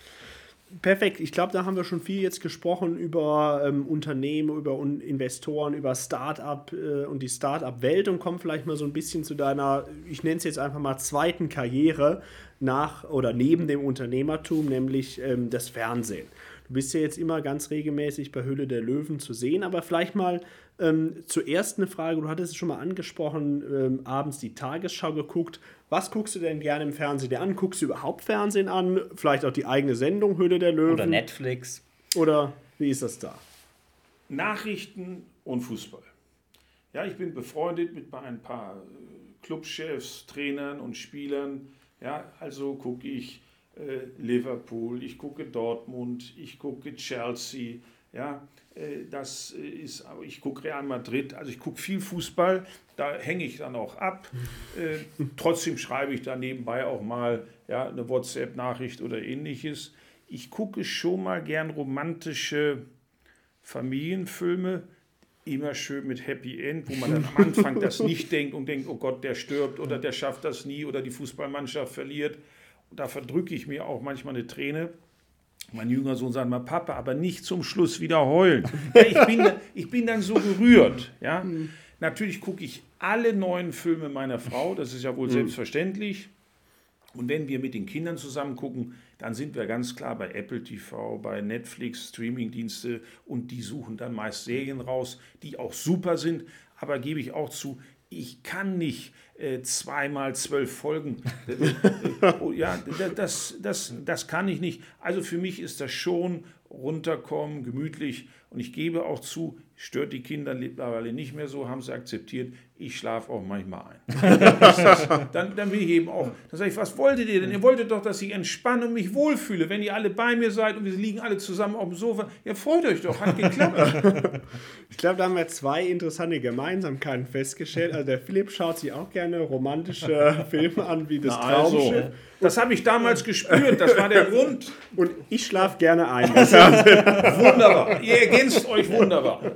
Perfekt. Ich glaube, da haben wir schon viel jetzt gesprochen über ähm, Unternehmen, über Investoren, über Start-up äh, und die Start-up-Welt und kommen vielleicht mal so ein bisschen zu deiner, ich nenne es jetzt einfach mal zweiten Karriere nach oder neben dem Unternehmertum, nämlich ähm, das Fernsehen. Du bist ja jetzt immer ganz regelmäßig bei Hülle der Löwen zu sehen, aber vielleicht mal ähm, zuerst eine Frage, du hattest es schon mal angesprochen, ähm, abends die Tagesschau geguckt. Was guckst du denn gerne im Fernsehen dir an? Guckst du überhaupt Fernsehen an? Vielleicht auch die eigene Sendung Hülle der Löwen? Oder Netflix? Oder wie ist das da? Nachrichten und Fußball. Ja, ich bin befreundet mit ein paar äh, Clubchefs, Trainern und Spielern. Ja, also gucke ich Liverpool, ich gucke Dortmund, ich gucke Chelsea, ja, äh, das ist, ich gucke Real Madrid, also ich gucke viel Fußball, da hänge ich dann auch ab. Äh, trotzdem schreibe ich da nebenbei auch mal ja, eine WhatsApp-Nachricht oder ähnliches. Ich gucke schon mal gern romantische Familienfilme, immer schön mit Happy End, wo man dann am Anfang das nicht (laughs) denkt und denkt, oh Gott, der stirbt oder der schafft das nie oder die Fußballmannschaft verliert. Da verdrücke ich mir auch manchmal eine Träne. Mein jüngerer Sohn sagt mal, Papa, aber nicht zum Schluss wieder heulen. (laughs) Ja, ich, bin, ich bin dann so gerührt. Ja? Natürlich gucke ich alle neuen Filme meiner Frau, das ist ja wohl mhm. selbstverständlich. Und wenn wir mit den Kindern zusammen gucken, dann sind wir ganz klar bei Apple TV, bei Netflix, Streamingdienste und die suchen dann meist Serien raus, die auch super sind. Aber gebe ich auch zu, ich kann nicht äh, zweimal zwölf Folgen. (laughs) oh, ja, das, das, das kann ich nicht. Also für mich ist das schon runterkommen, gemütlich. Und ich gebe auch zu, stört die Kinder mittlerweile nicht mehr so, haben sie akzeptiert. Ich schlafe auch manchmal ein. (laughs) dann, dann bin ich eben auch, dann sage ich, was wolltet ihr denn? Ihr wolltet doch, dass ich entspanne und mich wohlfühle. Wenn ihr alle bei mir seid und wir liegen alle zusammen auf dem Sofa, ja, freut euch doch, hat geklappt. (laughs) ich glaube, da haben wir zwei interessante Gemeinsamkeiten festgestellt. Also der Philipp schaut sich auch gerne romantische (laughs) Filme an, wie das Na Traumschiff. Also. Das habe ich damals gespürt, das war der Grund. Und ich schlafe gerne ein. wunderbar, ihr ergänzt euch wunderbar.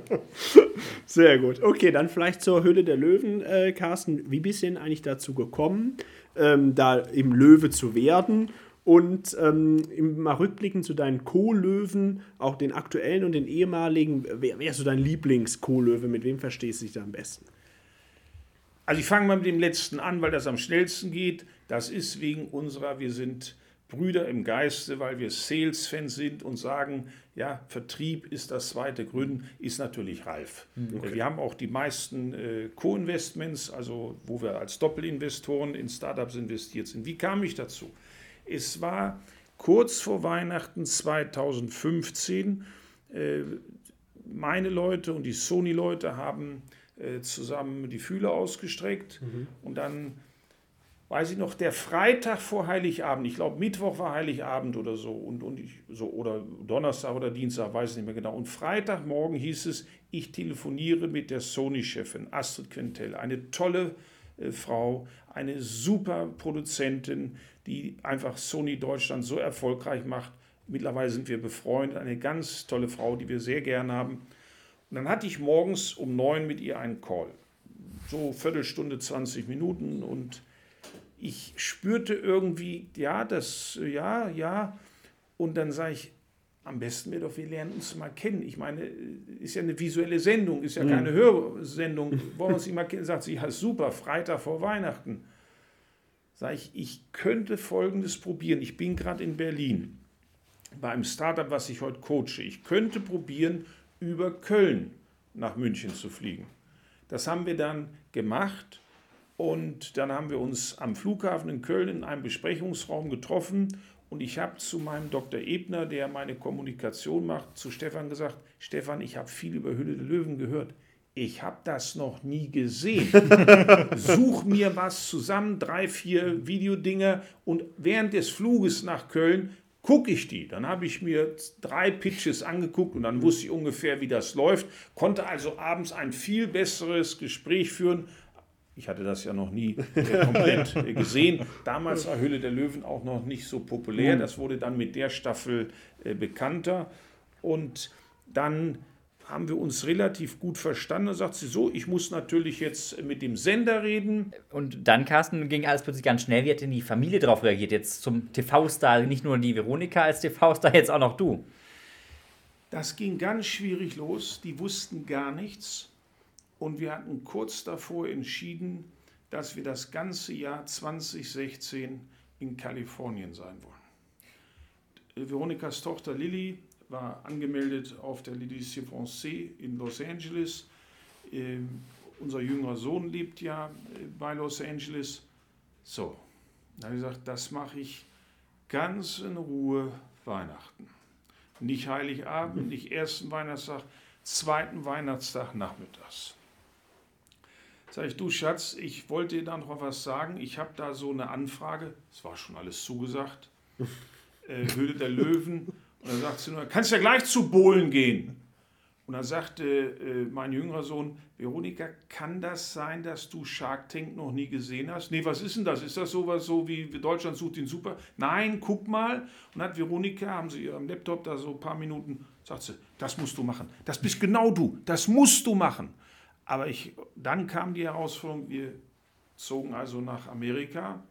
Sehr gut. Okay, dann vielleicht zur Hülle der Löwen, äh, Carsten. Wie bist du denn eigentlich dazu gekommen, ähm, da im Löwe zu werden? Und ähm, mal rückblickend zu deinen Co-Löwen, auch den aktuellen und den ehemaligen, wer, wer ist so dein Lieblings-Co-Löwe? Mit wem verstehst du dich da am besten? Also ich fange mal mit dem letzten an, weil das am schnellsten geht. Das ist wegen unserer, wir sind Brüder im Geiste, weil wir Sales-Fans sind und sagen, ja, Vertrieb ist das zweite Gründen, ist natürlich Ralf. Mhm. Okay. Wir haben auch die meisten äh, Co-Investments, also wo wir als Doppelinvestoren in Startups investiert sind. Wie kam ich dazu? Es war kurz vor Weihnachten 2015. Äh, meine Leute und die Sony-Leute haben äh, zusammen die Fühler ausgestreckt mhm. und dann weiß ich noch, der Freitag vor Heiligabend, ich glaube Mittwoch war Heiligabend oder so, und, und ich, so, oder Donnerstag oder Dienstag, weiß ich nicht mehr genau. Und Freitagmorgen hieß es, ich telefoniere mit der Sony-Chefin Astrid Quintel, eine tolle äh, Frau, eine super Produzentin, die einfach Sony Deutschland so erfolgreich macht. Mittlerweile sind wir befreundet, eine ganz tolle Frau, die wir sehr gern haben. Und dann hatte ich morgens um neun mit ihr einen Call. So Viertelstunde, 20 Minuten und ich spürte irgendwie, ja, das, ja, ja. Und dann sage ich, am besten wäre doch, wir lernen uns mal kennen. Ich meine, ist ja eine visuelle Sendung, ist ja keine mhm. Hörsendung. Wollen wir uns mal kennen? Sagt sie, ja, super, Freitag vor Weihnachten. Sage ich, ich könnte Folgendes probieren. Ich bin gerade in Berlin bei einem Startup, was ich heute coache. Ich könnte probieren, über Köln nach München zu fliegen. Das haben wir dann gemacht und dann haben wir uns am Flughafen in Köln in einem Besprechungsraum getroffen Und ich habe zu meinem Dr. Ebner, der meine Kommunikation macht, zu Stefan gesagt, Stefan, ich habe viel über Hülle der Löwen gehört. Ich habe das noch nie gesehen. (laughs) Such mir was zusammen, drei, vier Videodinger und während des Fluges nach Köln gucke ich die. Dann habe ich mir drei Pitches angeguckt und dann wusste ich ungefähr, wie das läuft. Konnte also abends ein viel besseres Gespräch führen. Ich hatte das ja noch nie (laughs) komplett gesehen. Damals war Hülle der Löwen auch noch nicht so populär. Das wurde dann mit der Staffel äh, bekannter. Und dann haben wir uns relativ gut verstanden. Da sagt sie so, ich muss natürlich jetzt mit dem Sender reden. Und dann, Carsten, ging alles plötzlich ganz schnell. Wie hat denn die Familie darauf reagiert? Jetzt zum TV-Star, nicht nur die Veronika als TV-Star, jetzt auch noch du. Das ging ganz schwierig los. Die wussten gar nichts. Und wir hatten kurz davor entschieden, dass wir das ganze Jahr 2016 in Kalifornien sein wollen. Veronikas Tochter Lilly war angemeldet auf der Lycée Français in Los Angeles. Ähm, unser jüngerer Sohn lebt ja äh, bei Los Angeles. So, da habe ich gesagt, das mache ich ganz in Ruhe Weihnachten. Nicht Heiligabend, nicht ersten Weihnachtstag, zweiten Weihnachtstag nachmittags. Sag ich, du Schatz, ich wollte dir da noch was sagen. Ich habe da so eine Anfrage, es war schon alles zugesagt. (laughs) Äh, Höhle der Löwen und dann sagt sie nur, kannst ja gleich zu Bohlen gehen. Und dann sagte äh, mein jüngerer Sohn, Veronika, kann das sein, dass du Shark Tank noch nie gesehen hast? Nee, was ist denn das? Ist das sowas so wie Deutschland sucht den Super? Nein, guck mal. Und hat Veronika, haben sie ihrem Laptop da so ein paar Minuten, sagt sie, das musst du machen. Das bist genau du. Das musst du machen. Aber ich, dann kam die Herausforderung, wir zogen also nach Amerika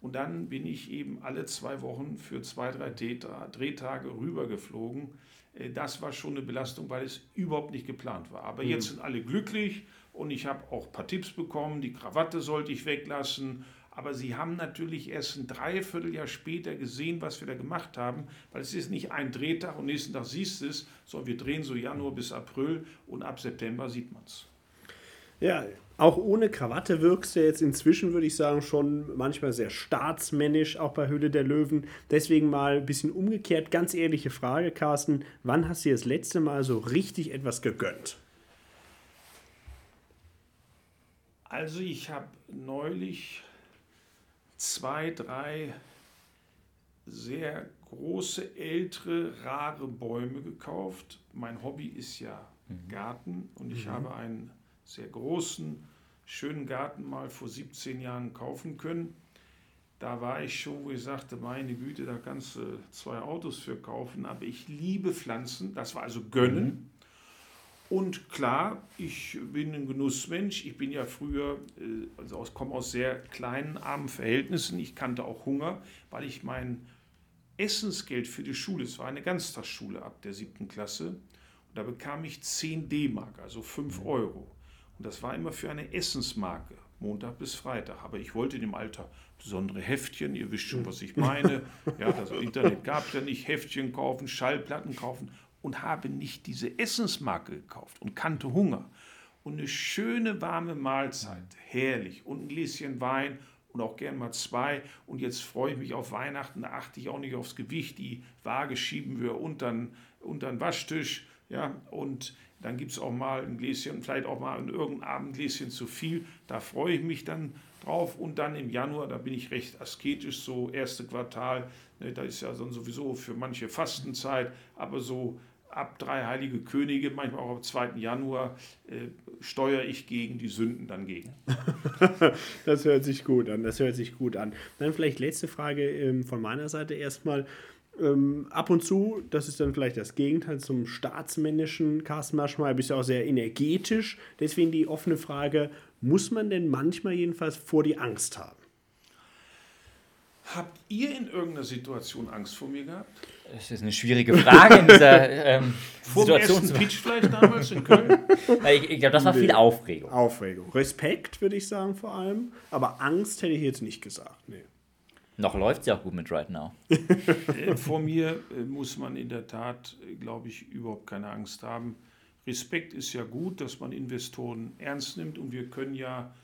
und dann bin ich eben alle zwei Wochen für zwei, drei Drehtage rübergeflogen. Äh, das war schon eine Belastung, weil es überhaupt nicht geplant war. Aber mhm. jetzt sind alle glücklich und ich habe auch ein paar Tipps bekommen. Die Krawatte sollte ich weglassen. Aber sie haben natürlich erst ein Dreivierteljahr später gesehen, was wir da gemacht haben, weil es ist nicht ein Drehtag und nächsten Tag siehst du es, sondern wir drehen so Januar bis April und ab September sieht man es. Ja, auch ohne Krawatte wirkst du jetzt inzwischen, würde ich sagen, schon manchmal sehr staatsmännisch, auch bei Höhle der Löwen. Deswegen mal ein bisschen umgekehrt. Ganz ehrliche Frage, Carsten. Wann hast du dir das letzte Mal so richtig etwas gegönnt? Also ich habe neulich zwei, drei sehr große, ältere, rare Bäume gekauft. Mein Hobby ist ja mhm. Garten und ich mhm. habe einen sehr großen, schönen Garten mal vor 17 Jahren kaufen können. Da war ich schon, wo ich sagte, meine Güte, da kannst du zwei Autos für kaufen. Aber ich liebe Pflanzen, das war also Gönnen. Mhm. Und klar, ich bin ein Genussmensch. Ich bin ja früher, äh, also komme aus sehr kleinen, armen Verhältnissen. Ich kannte auch Hunger, weil ich mein Essensgeld für die Schule, es war eine Ganztagsschule ab der siebten Klasse, und da bekam ich 10 D-Mark, also 5 mhm. Euro. Und das war immer für eine Essensmarke, Montag bis Freitag. Aber ich wollte in dem Alter besondere Heftchen, ihr wisst schon, was ich meine. (laughs) Ja, das Internet gab es ja nicht, Heftchen kaufen, Schallplatten kaufen und habe nicht diese Essensmarke gekauft und kannte Hunger. Und eine schöne warme Mahlzeit, herrlich. Und ein Gläschen Wein und auch gern mal zwei. Und jetzt freue ich mich auf Weihnachten, da achte ich auch nicht aufs Gewicht. Die Waage schieben wir unter den Waschtisch. Ja, und dann gibt es auch mal ein Gläschen, vielleicht auch mal an irgendeinem Abend zu viel. Da freue ich mich dann drauf. Und dann im Januar, da bin ich recht asketisch, so erste Quartal. Ne, da ist ja sowieso für manche Fastenzeit, aber so ab drei Heilige Könige, manchmal auch am 2. Januar, äh, steuere ich gegen die Sünden dann gegen. (laughs) das hört sich gut an, das hört sich gut an. Dann vielleicht letzte Frage ähm, von meiner Seite erstmal. Ähm, ab und zu, das ist dann vielleicht das Gegenteil zum staatsmännischen Carsten Maschmeyer, bist du auch sehr energetisch. Deswegen die offene Frage, muss man denn manchmal jedenfalls vor die Angst haben? Habt ihr in irgendeiner Situation Angst vor mir gehabt? Das ist eine schwierige Frage in dieser (laughs) ähm, vor Situation. Vor Pitch vielleicht damals in Köln? (laughs) ich, ich glaube, das war viel Aufregung. Aufregung. Respekt, würde ich sagen, vor allem. Aber Angst hätte ich jetzt nicht gesagt. Nee. Noch läuft es ja auch gut mit Right Now. Äh, vor mir äh, muss man in der Tat, äh, glaube ich, überhaupt keine Angst haben. Respekt ist ja gut, dass man Investoren ernst nimmt und wir können ja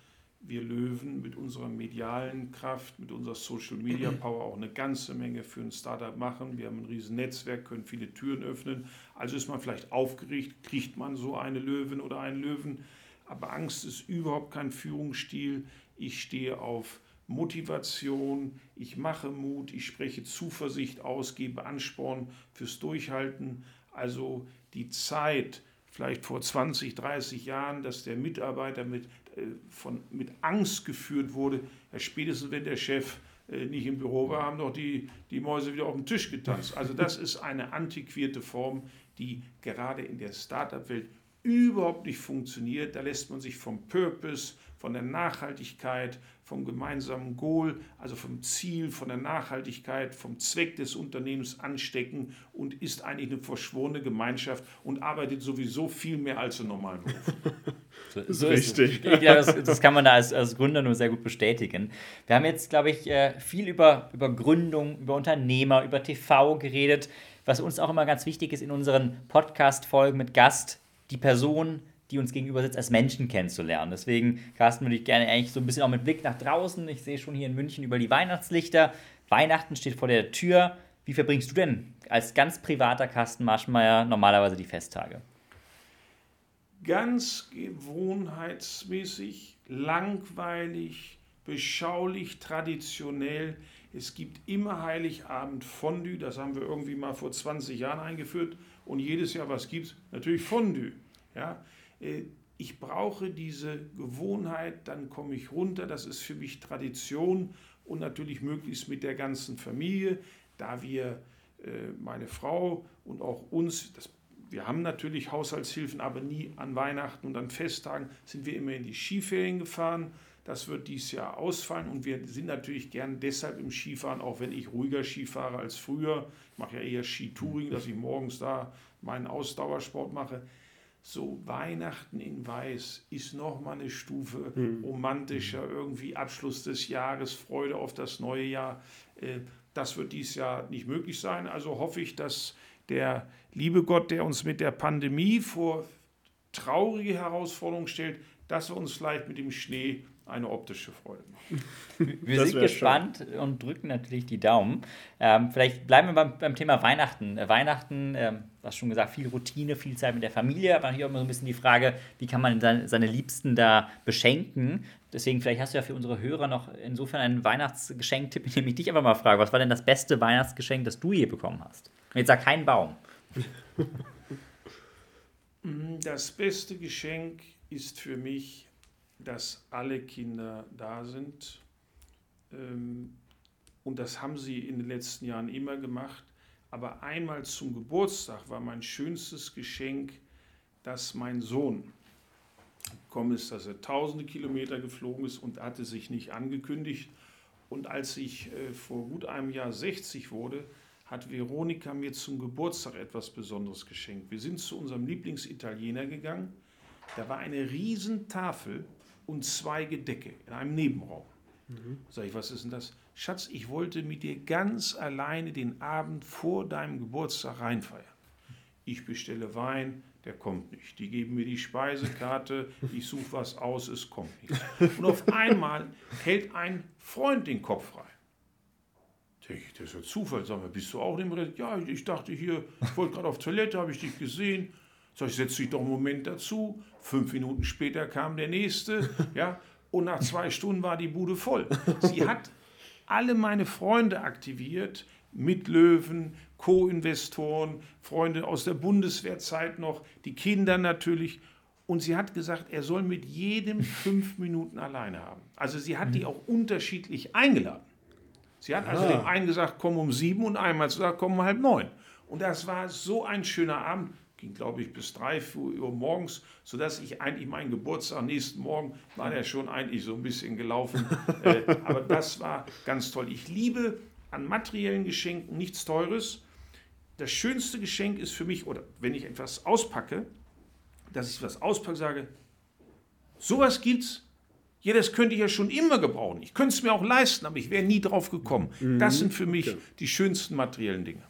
wir Löwen mit unserer medialen Kraft, mit unserer Social Media (clears throat) Power auch eine ganze Menge für ein Startup machen. Wir haben ein riesen Netzwerk, können viele Türen öffnen. Also ist man vielleicht aufgeregt, kriegt man so eine Löwin oder einen Löwen. Aber Angst ist überhaupt kein Führungsstil. Ich stehe auf Motivation, ich mache Mut, ich spreche Zuversicht aus, gebe Ansporn fürs Durchhalten. Also die Zeit, vielleicht vor 20, 30 Jahren, dass der Mitarbeiter mit, äh, von, mit Angst geführt wurde, ja, spätestens wenn der Chef äh, nicht im Büro war, haben doch die, die Mäuse wieder auf dem Tisch getanzt. Also das ist eine antiquierte Form, die gerade in der Startup-Welt überhaupt nicht funktioniert. Da lässt man sich vom Purpose, von der Nachhaltigkeit, vom gemeinsamen Goal, also vom Ziel, von der Nachhaltigkeit, vom Zweck des Unternehmens anstecken und ist eigentlich eine verschworene Gemeinschaft und arbeitet sowieso viel mehr als im normalen Beruf. (laughs) so, so Richtig. Ja, das, das, kann man da als, als, Gründer nur sehr gut bestätigen. Wir haben jetzt, glaube ich, äh, viel über, über Gründung, über Unternehmer, über TV geredet. Was uns auch immer ganz wichtig ist in unseren Podcast-Folgen mit Gast, die Person, die uns gegenüber sitzt, als Menschen kennenzulernen. Deswegen, Carsten, würde ich gerne eigentlich so ein bisschen auch mit Blick nach draußen. Ich sehe schon hier in München über die Weihnachtslichter. Weihnachten steht vor der Tür. Wie verbringst du denn als ganz privater Carsten Maschmeyer normalerweise die Festtage? Ganz gewohnheitsmäßig, langweilig, beschaulich, traditionell. Es gibt immer Heiligabend Fondue, das haben wir irgendwie mal vor 20 Jahren eingeführt. Und jedes Jahr, was gibt es? Natürlich Fondue. Ja? Äh, ich brauche diese Gewohnheit, dann komme ich runter, das ist für mich Tradition und natürlich möglichst mit der ganzen Familie, da wir, äh, meine Frau und auch uns, das, wir haben natürlich Haushaltshilfen, aber nie an Weihnachten und an Festtagen sind wir immer in die Skiferien gefahren. Das wird dieses Jahr ausfallen und wir sind natürlich gern deshalb im Skifahren, auch wenn ich ruhiger Skifahre als früher. Ich mache ja eher Skitouring, dass ich morgens da meinen Ausdauersport mache so Weihnachten in Weiß ist nochmal eine Stufe mhm. romantischer, irgendwie Abschluss des Jahres, Freude auf das neue Jahr. Äh, das wird dieses Jahr nicht möglich sein. Also hoffe ich, dass der liebe Gott, der uns mit der Pandemie vor traurige Herausforderungen stellt, dass wir uns vielleicht mit dem Schnee eine optische Freude machen. (laughs) Wir sind gespannt schön. und drücken natürlich die Daumen. Ähm, vielleicht bleiben wir beim, beim Thema Weihnachten. Äh, Weihnachten, ähm, was schon gesagt, viel Routine, viel Zeit mit der Familie, aber natürlich auch immer so ein bisschen die Frage, wie kann man seine, seine Liebsten da beschenken? Deswegen, vielleicht hast du ja für unsere Hörer noch insofern einen Weihnachtsgeschenktipp, (laughs) indem ich dich einfach mal frage, was war denn das beste Weihnachtsgeschenk, das du je bekommen hast? Und jetzt sag kein Baum. (laughs) Das beste Geschenk ist für mich dass alle Kinder da sind. Ähm, und das haben sie in den letzten Jahren immer gemacht. Aber einmal zum Geburtstag war mein schönstes Geschenk, dass mein Sohn gekommen ist, dass er tausende Kilometer geflogen ist und hatte sich nicht angekündigt. Und als ich äh, vor gut einem Jahr 60 wurde, hat Veronika mir zum Geburtstag etwas Besonderes geschenkt. Wir sind zu unserem Lieblingsitaliener gegangen. Da war eine Riesentafel und zwei Gedecke in einem Nebenraum. Mhm. Sag ich, was ist denn das? Schatz, ich wollte mit dir ganz alleine den Abend vor deinem Geburtstag reinfeiern. Ich bestelle Wein, der kommt nicht. Die geben mir die Speisekarte, (laughs) ich suche was aus, es kommt nicht. Und auf einmal hält ein Freund den Kopf frei. Ich, das ist ja Zufall. Sag mal, bist du auch im Rest? Ja, ich dachte hier, ich wollte gerade auf Toilette, habe ich dich gesehen. Sag ich, setz dich doch einen Moment dazu. Fünf Minuten später kam der nächste, (laughs) ja, und nach zwei Stunden war die Bude voll. Sie (laughs) hat alle meine Freunde aktiviert, Mitlöwen, Co-Investoren, Freunde aus der Bundeswehrzeit noch, die Kinder natürlich. Und sie hat gesagt, er soll mit jedem fünf (laughs) Minuten alleine haben. Also sie hat die auch unterschiedlich eingeladen. Sie hat also ah. dem einen gesagt, komm um sieben und einmal gesagt, komm um halb neun. Und das war so ein schöner Abend ging, glaube ich, bis 3 Uhr morgens, sodass ich eigentlich meinen Geburtstag nächsten Morgen war der schon eigentlich so ein bisschen gelaufen. (laughs) äh, aber das war ganz toll. Ich liebe an materiellen Geschenken nichts Teures. Das schönste Geschenk ist für mich, oder wenn ich etwas auspacke, dass ich was auspacke, sage, sowas gibt's. Ja, das könnte ich ja schon immer gebrauchen. Ich könnte es mir auch leisten, aber ich wäre nie drauf gekommen. Mhm. Das sind für mich okay. die schönsten materiellen Dinge.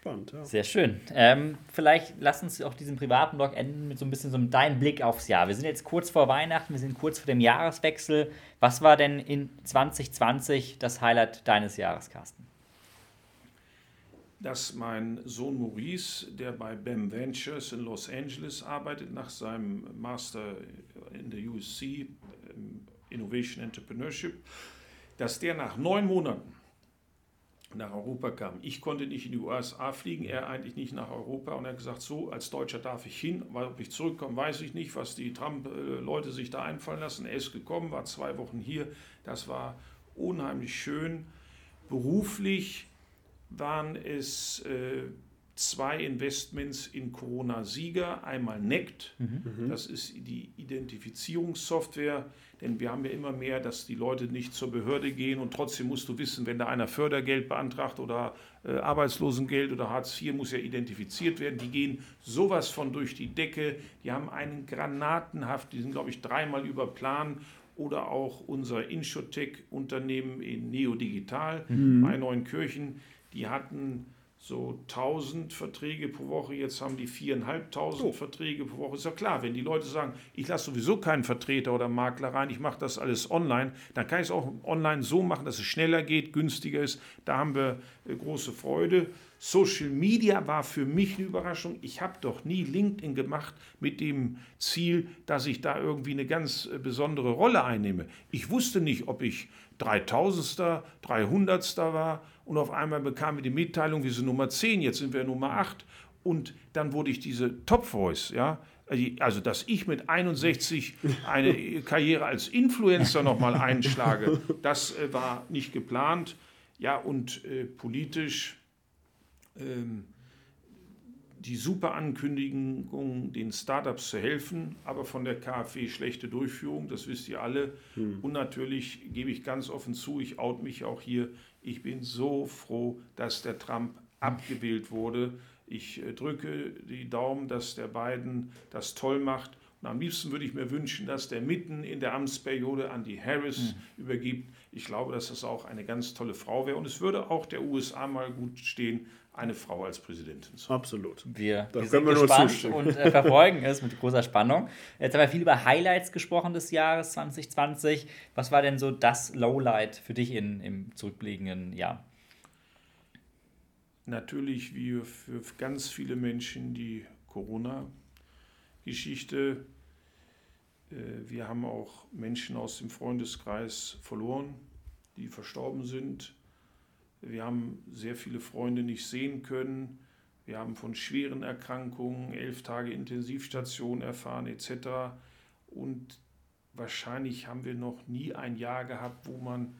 Spannend. Ja. Sehr schön. Ähm, vielleicht lass uns auch diesen privaten Blog enden mit so ein bisschen so einem deinem Blick aufs Jahr. Wir sind jetzt kurz vor Weihnachten, wir sind kurz vor dem Jahreswechsel. Was war denn in 2020 das Highlight deines Jahres, Carsten? Dass mein Sohn Maurice, der bei BAM Ventures in Los Angeles arbeitet, nach seinem Master in der USC ähm, Innovation Entrepreneurship, dass der nach neun Monaten nach Europa kam. Ich konnte nicht in die USA fliegen, er eigentlich nicht nach Europa und er hat gesagt, so, als Deutscher darf ich hin, weil ob ich zurückkomme, weiß ich nicht, was die Trump-Leute sich da einfallen lassen. Er ist gekommen, war zwei Wochen hier, das war unheimlich schön. Beruflich waren es äh, zwei Investments in Corona-Sieger. Einmal NECT, mhm. das ist die Identifizierungssoftware, denn wir haben ja immer mehr, dass die Leute nicht zur Behörde gehen und trotzdem musst du wissen, wenn da einer Fördergeld beantragt oder äh, Arbeitslosengeld oder Hartz IV, muss ja identifiziert werden. Die gehen sowas von durch die Decke, die haben einen granatenhaft, die sind glaube ich dreimal über Plan oder auch unser Inshotech-Unternehmen in Neodigital mhm. bei Neuenkirchen, die hatten so 1000 Verträge pro Woche, jetzt haben die 4.500 oh. Verträge pro Woche. Ist ja klar, wenn die Leute sagen, ich lasse sowieso keinen Vertreter oder Makler rein, ich mache das alles online, dann kann ich es auch online so machen, dass es schneller geht, günstiger ist. Da haben wir äh, große Freude. Social Media war für mich eine Überraschung. Ich habe doch nie LinkedIn gemacht mit dem Ziel, dass ich da irgendwie eine ganz äh, besondere Rolle einnehme. Ich wusste nicht, ob ich 3000. 300. war und auf einmal bekamen wir die Mitteilung, wir sind Nummer 10, jetzt sind wir Nummer 8 und dann wurde ich diese Top Voice, ja, also dass ich mit 61 eine Karriere als Influencer nochmal einschlage, das äh, war nicht geplant. Ja, und äh, politisch ähm, die super Ankündigung, den Startups zu helfen, aber von der KfW schlechte Durchführung, das wisst ihr alle. Hm. Und natürlich gebe ich ganz offen zu, ich out mich auch hier, ich bin so froh, dass der Trump abgewählt wurde. Ich äh, drücke die Daumen, dass der Biden das toll macht. Und am liebsten würde ich mir wünschen, dass der mitten in der Amtsperiode an die Harris mhm. übergibt. Ich glaube, dass das auch eine ganz tolle Frau wäre. Und es würde auch der USA mal gut stehen, eine Frau als Präsidentin zu. Absolut. Wir, wir sind wir gespannt und äh, verfolgen es mit großer Spannung. Jetzt haben wir viel über Highlights gesprochen des Jahres 2020. Was war denn so das Lowlight für dich in, im zurückliegenden Jahr? Natürlich wie für ganz viele Menschen die Corona-Geschichte. Äh, wir haben auch Menschen aus dem Freundeskreis verloren, die verstorben sind wir haben sehr viele Freunde nicht sehen können. Wir haben von schweren Erkrankungen, elf Tage Intensivstation erfahren etc. Und wahrscheinlich haben wir noch nie ein Jahr gehabt, wo man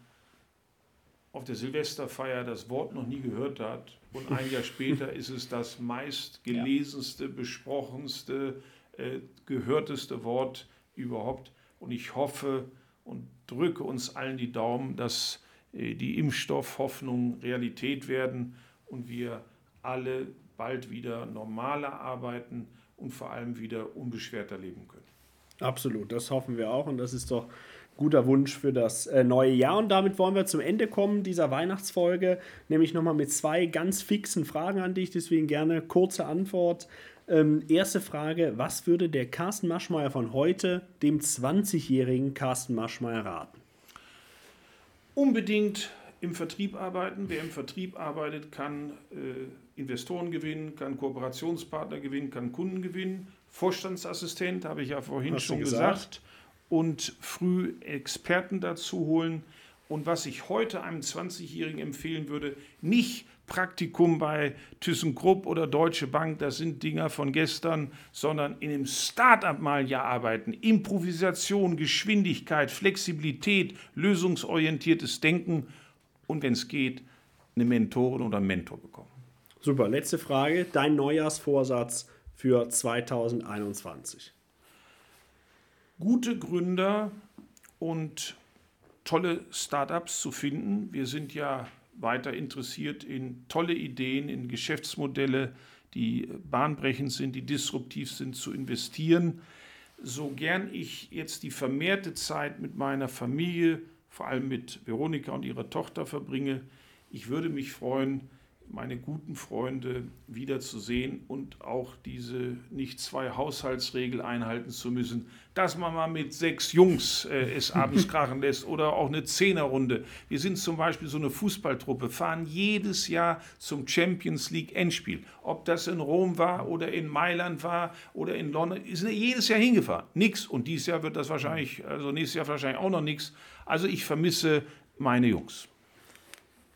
auf der Silvesterfeier das Wort noch nie gehört hat. Und ein Jahr (laughs) später ist es das meistgelesenste, besprochenste, äh, gehörteste Wort überhaupt. Und ich hoffe und drücke uns allen die Daumen, dass die Impfstoffhoffnungen Realität werden und wir alle bald wieder normaler arbeiten und vor allem wieder unbeschwerter leben können. Absolut, das hoffen wir auch und das ist doch guter Wunsch für das äh, neue Jahr. Und damit wollen wir zum Ende kommen dieser Weihnachtsfolge, nämlich nochmal mit zwei ganz fixen Fragen an dich. Deswegen gerne kurze Antwort. Ähm, erste Frage: Was würde der Carsten Maschmeyer von heute dem 20-jährigen Carsten Maschmeyer raten? Unbedingt im Vertrieb arbeiten. Wer im Vertrieb arbeitet, kann äh, Investoren gewinnen, kann Kooperationspartner gewinnen, kann Kunden gewinnen. Vorstandsassistent, habe ich ja vorhin Hast schon gesagt. gesagt. Und früh Experten dazu holen. Und was ich heute einem 20-Jährigen empfehlen würde, nicht Praktikum bei ThyssenKrupp oder Deutsche Bank, das sind Dinger von gestern, sondern in einem Start-up mal ja arbeiten. Improvisation, Geschwindigkeit, Flexibilität, lösungsorientiertes Denken und wenn es geht, eine Mentorin oder einen Mentor bekommen. Super, letzte Frage. Dein Neujahrsvorsatz für 2021? Gute Gründer und tolle Startups zu finden. Wir sind ja weiter interessiert in tolle Ideen, in Geschäftsmodelle, die bahnbrechend sind, die disruptiv sind, zu investieren. So gern ich jetzt die vermehrte Zeit mit meiner Familie, vor allem mit Veronika und ihrer Tochter verbringe, ich würde mich freuen, meine guten Freunde wiederzusehen und auch diese nicht zwei Haushaltsregel einhalten zu müssen, dass man mal mit sechs Jungs äh, es abends (laughs) krachen lässt oder auch eine Zehnerrunde. Wir sind zum Beispiel so eine Fußballtruppe, fahren jedes Jahr zum Champions League Endspiel. Ob das in Rom war oder in Mailand war oder in London, sind jedes Jahr hingefahren. Nix. Und dieses Jahr wird das wahrscheinlich, also nächstes Jahr wahrscheinlich auch noch nichts. Also ich vermisse meine Jungs.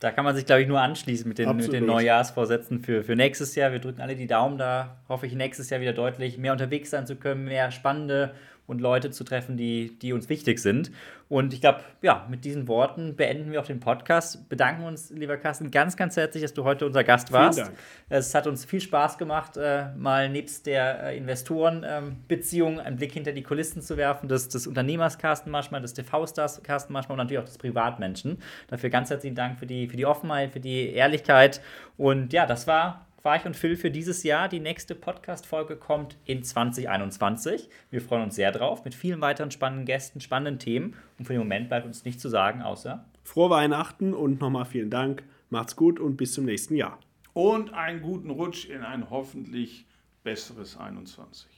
Da kann man sich, glaube ich, nur anschließen mit den, mit den Neujahrsvorsätzen für, für nächstes Jahr. Wir drücken alle die Daumen. Da hoffe ich, nächstes Jahr wieder deutlich mehr unterwegs sein zu können, mehr spannende und Leute zu treffen, die, die uns wichtig sind. Und ich glaube, ja, mit diesen Worten beenden wir auch den Podcast. Bedanken uns, lieber Carsten, ganz, ganz herzlich, dass du heute unser Gast warst. Vielen Dank. Es hat uns viel Spaß gemacht, äh, mal nebst der äh, Investorenbeziehung ähm, einen Blick hinter die Kulissen zu werfen, des, des Unternehmers Carsten Maschmann, des TV-Stars Carsten Maschmann und natürlich auch des Privatmenschen. Dafür ganz herzlichen Dank für die, für die Offenheit, für die Ehrlichkeit. Und ja, das war Quarch und Phil für dieses Jahr. Die nächste Podcast-Folge kommt in 2021. Wir freuen uns sehr drauf mit vielen weiteren spannenden Gästen, spannenden Themen. Und für den Moment bleibt uns nichts zu sagen, außer frohe Weihnachten und nochmal vielen Dank. Macht's gut und bis zum nächsten Jahr. Und einen guten Rutsch in ein hoffentlich besseres 21.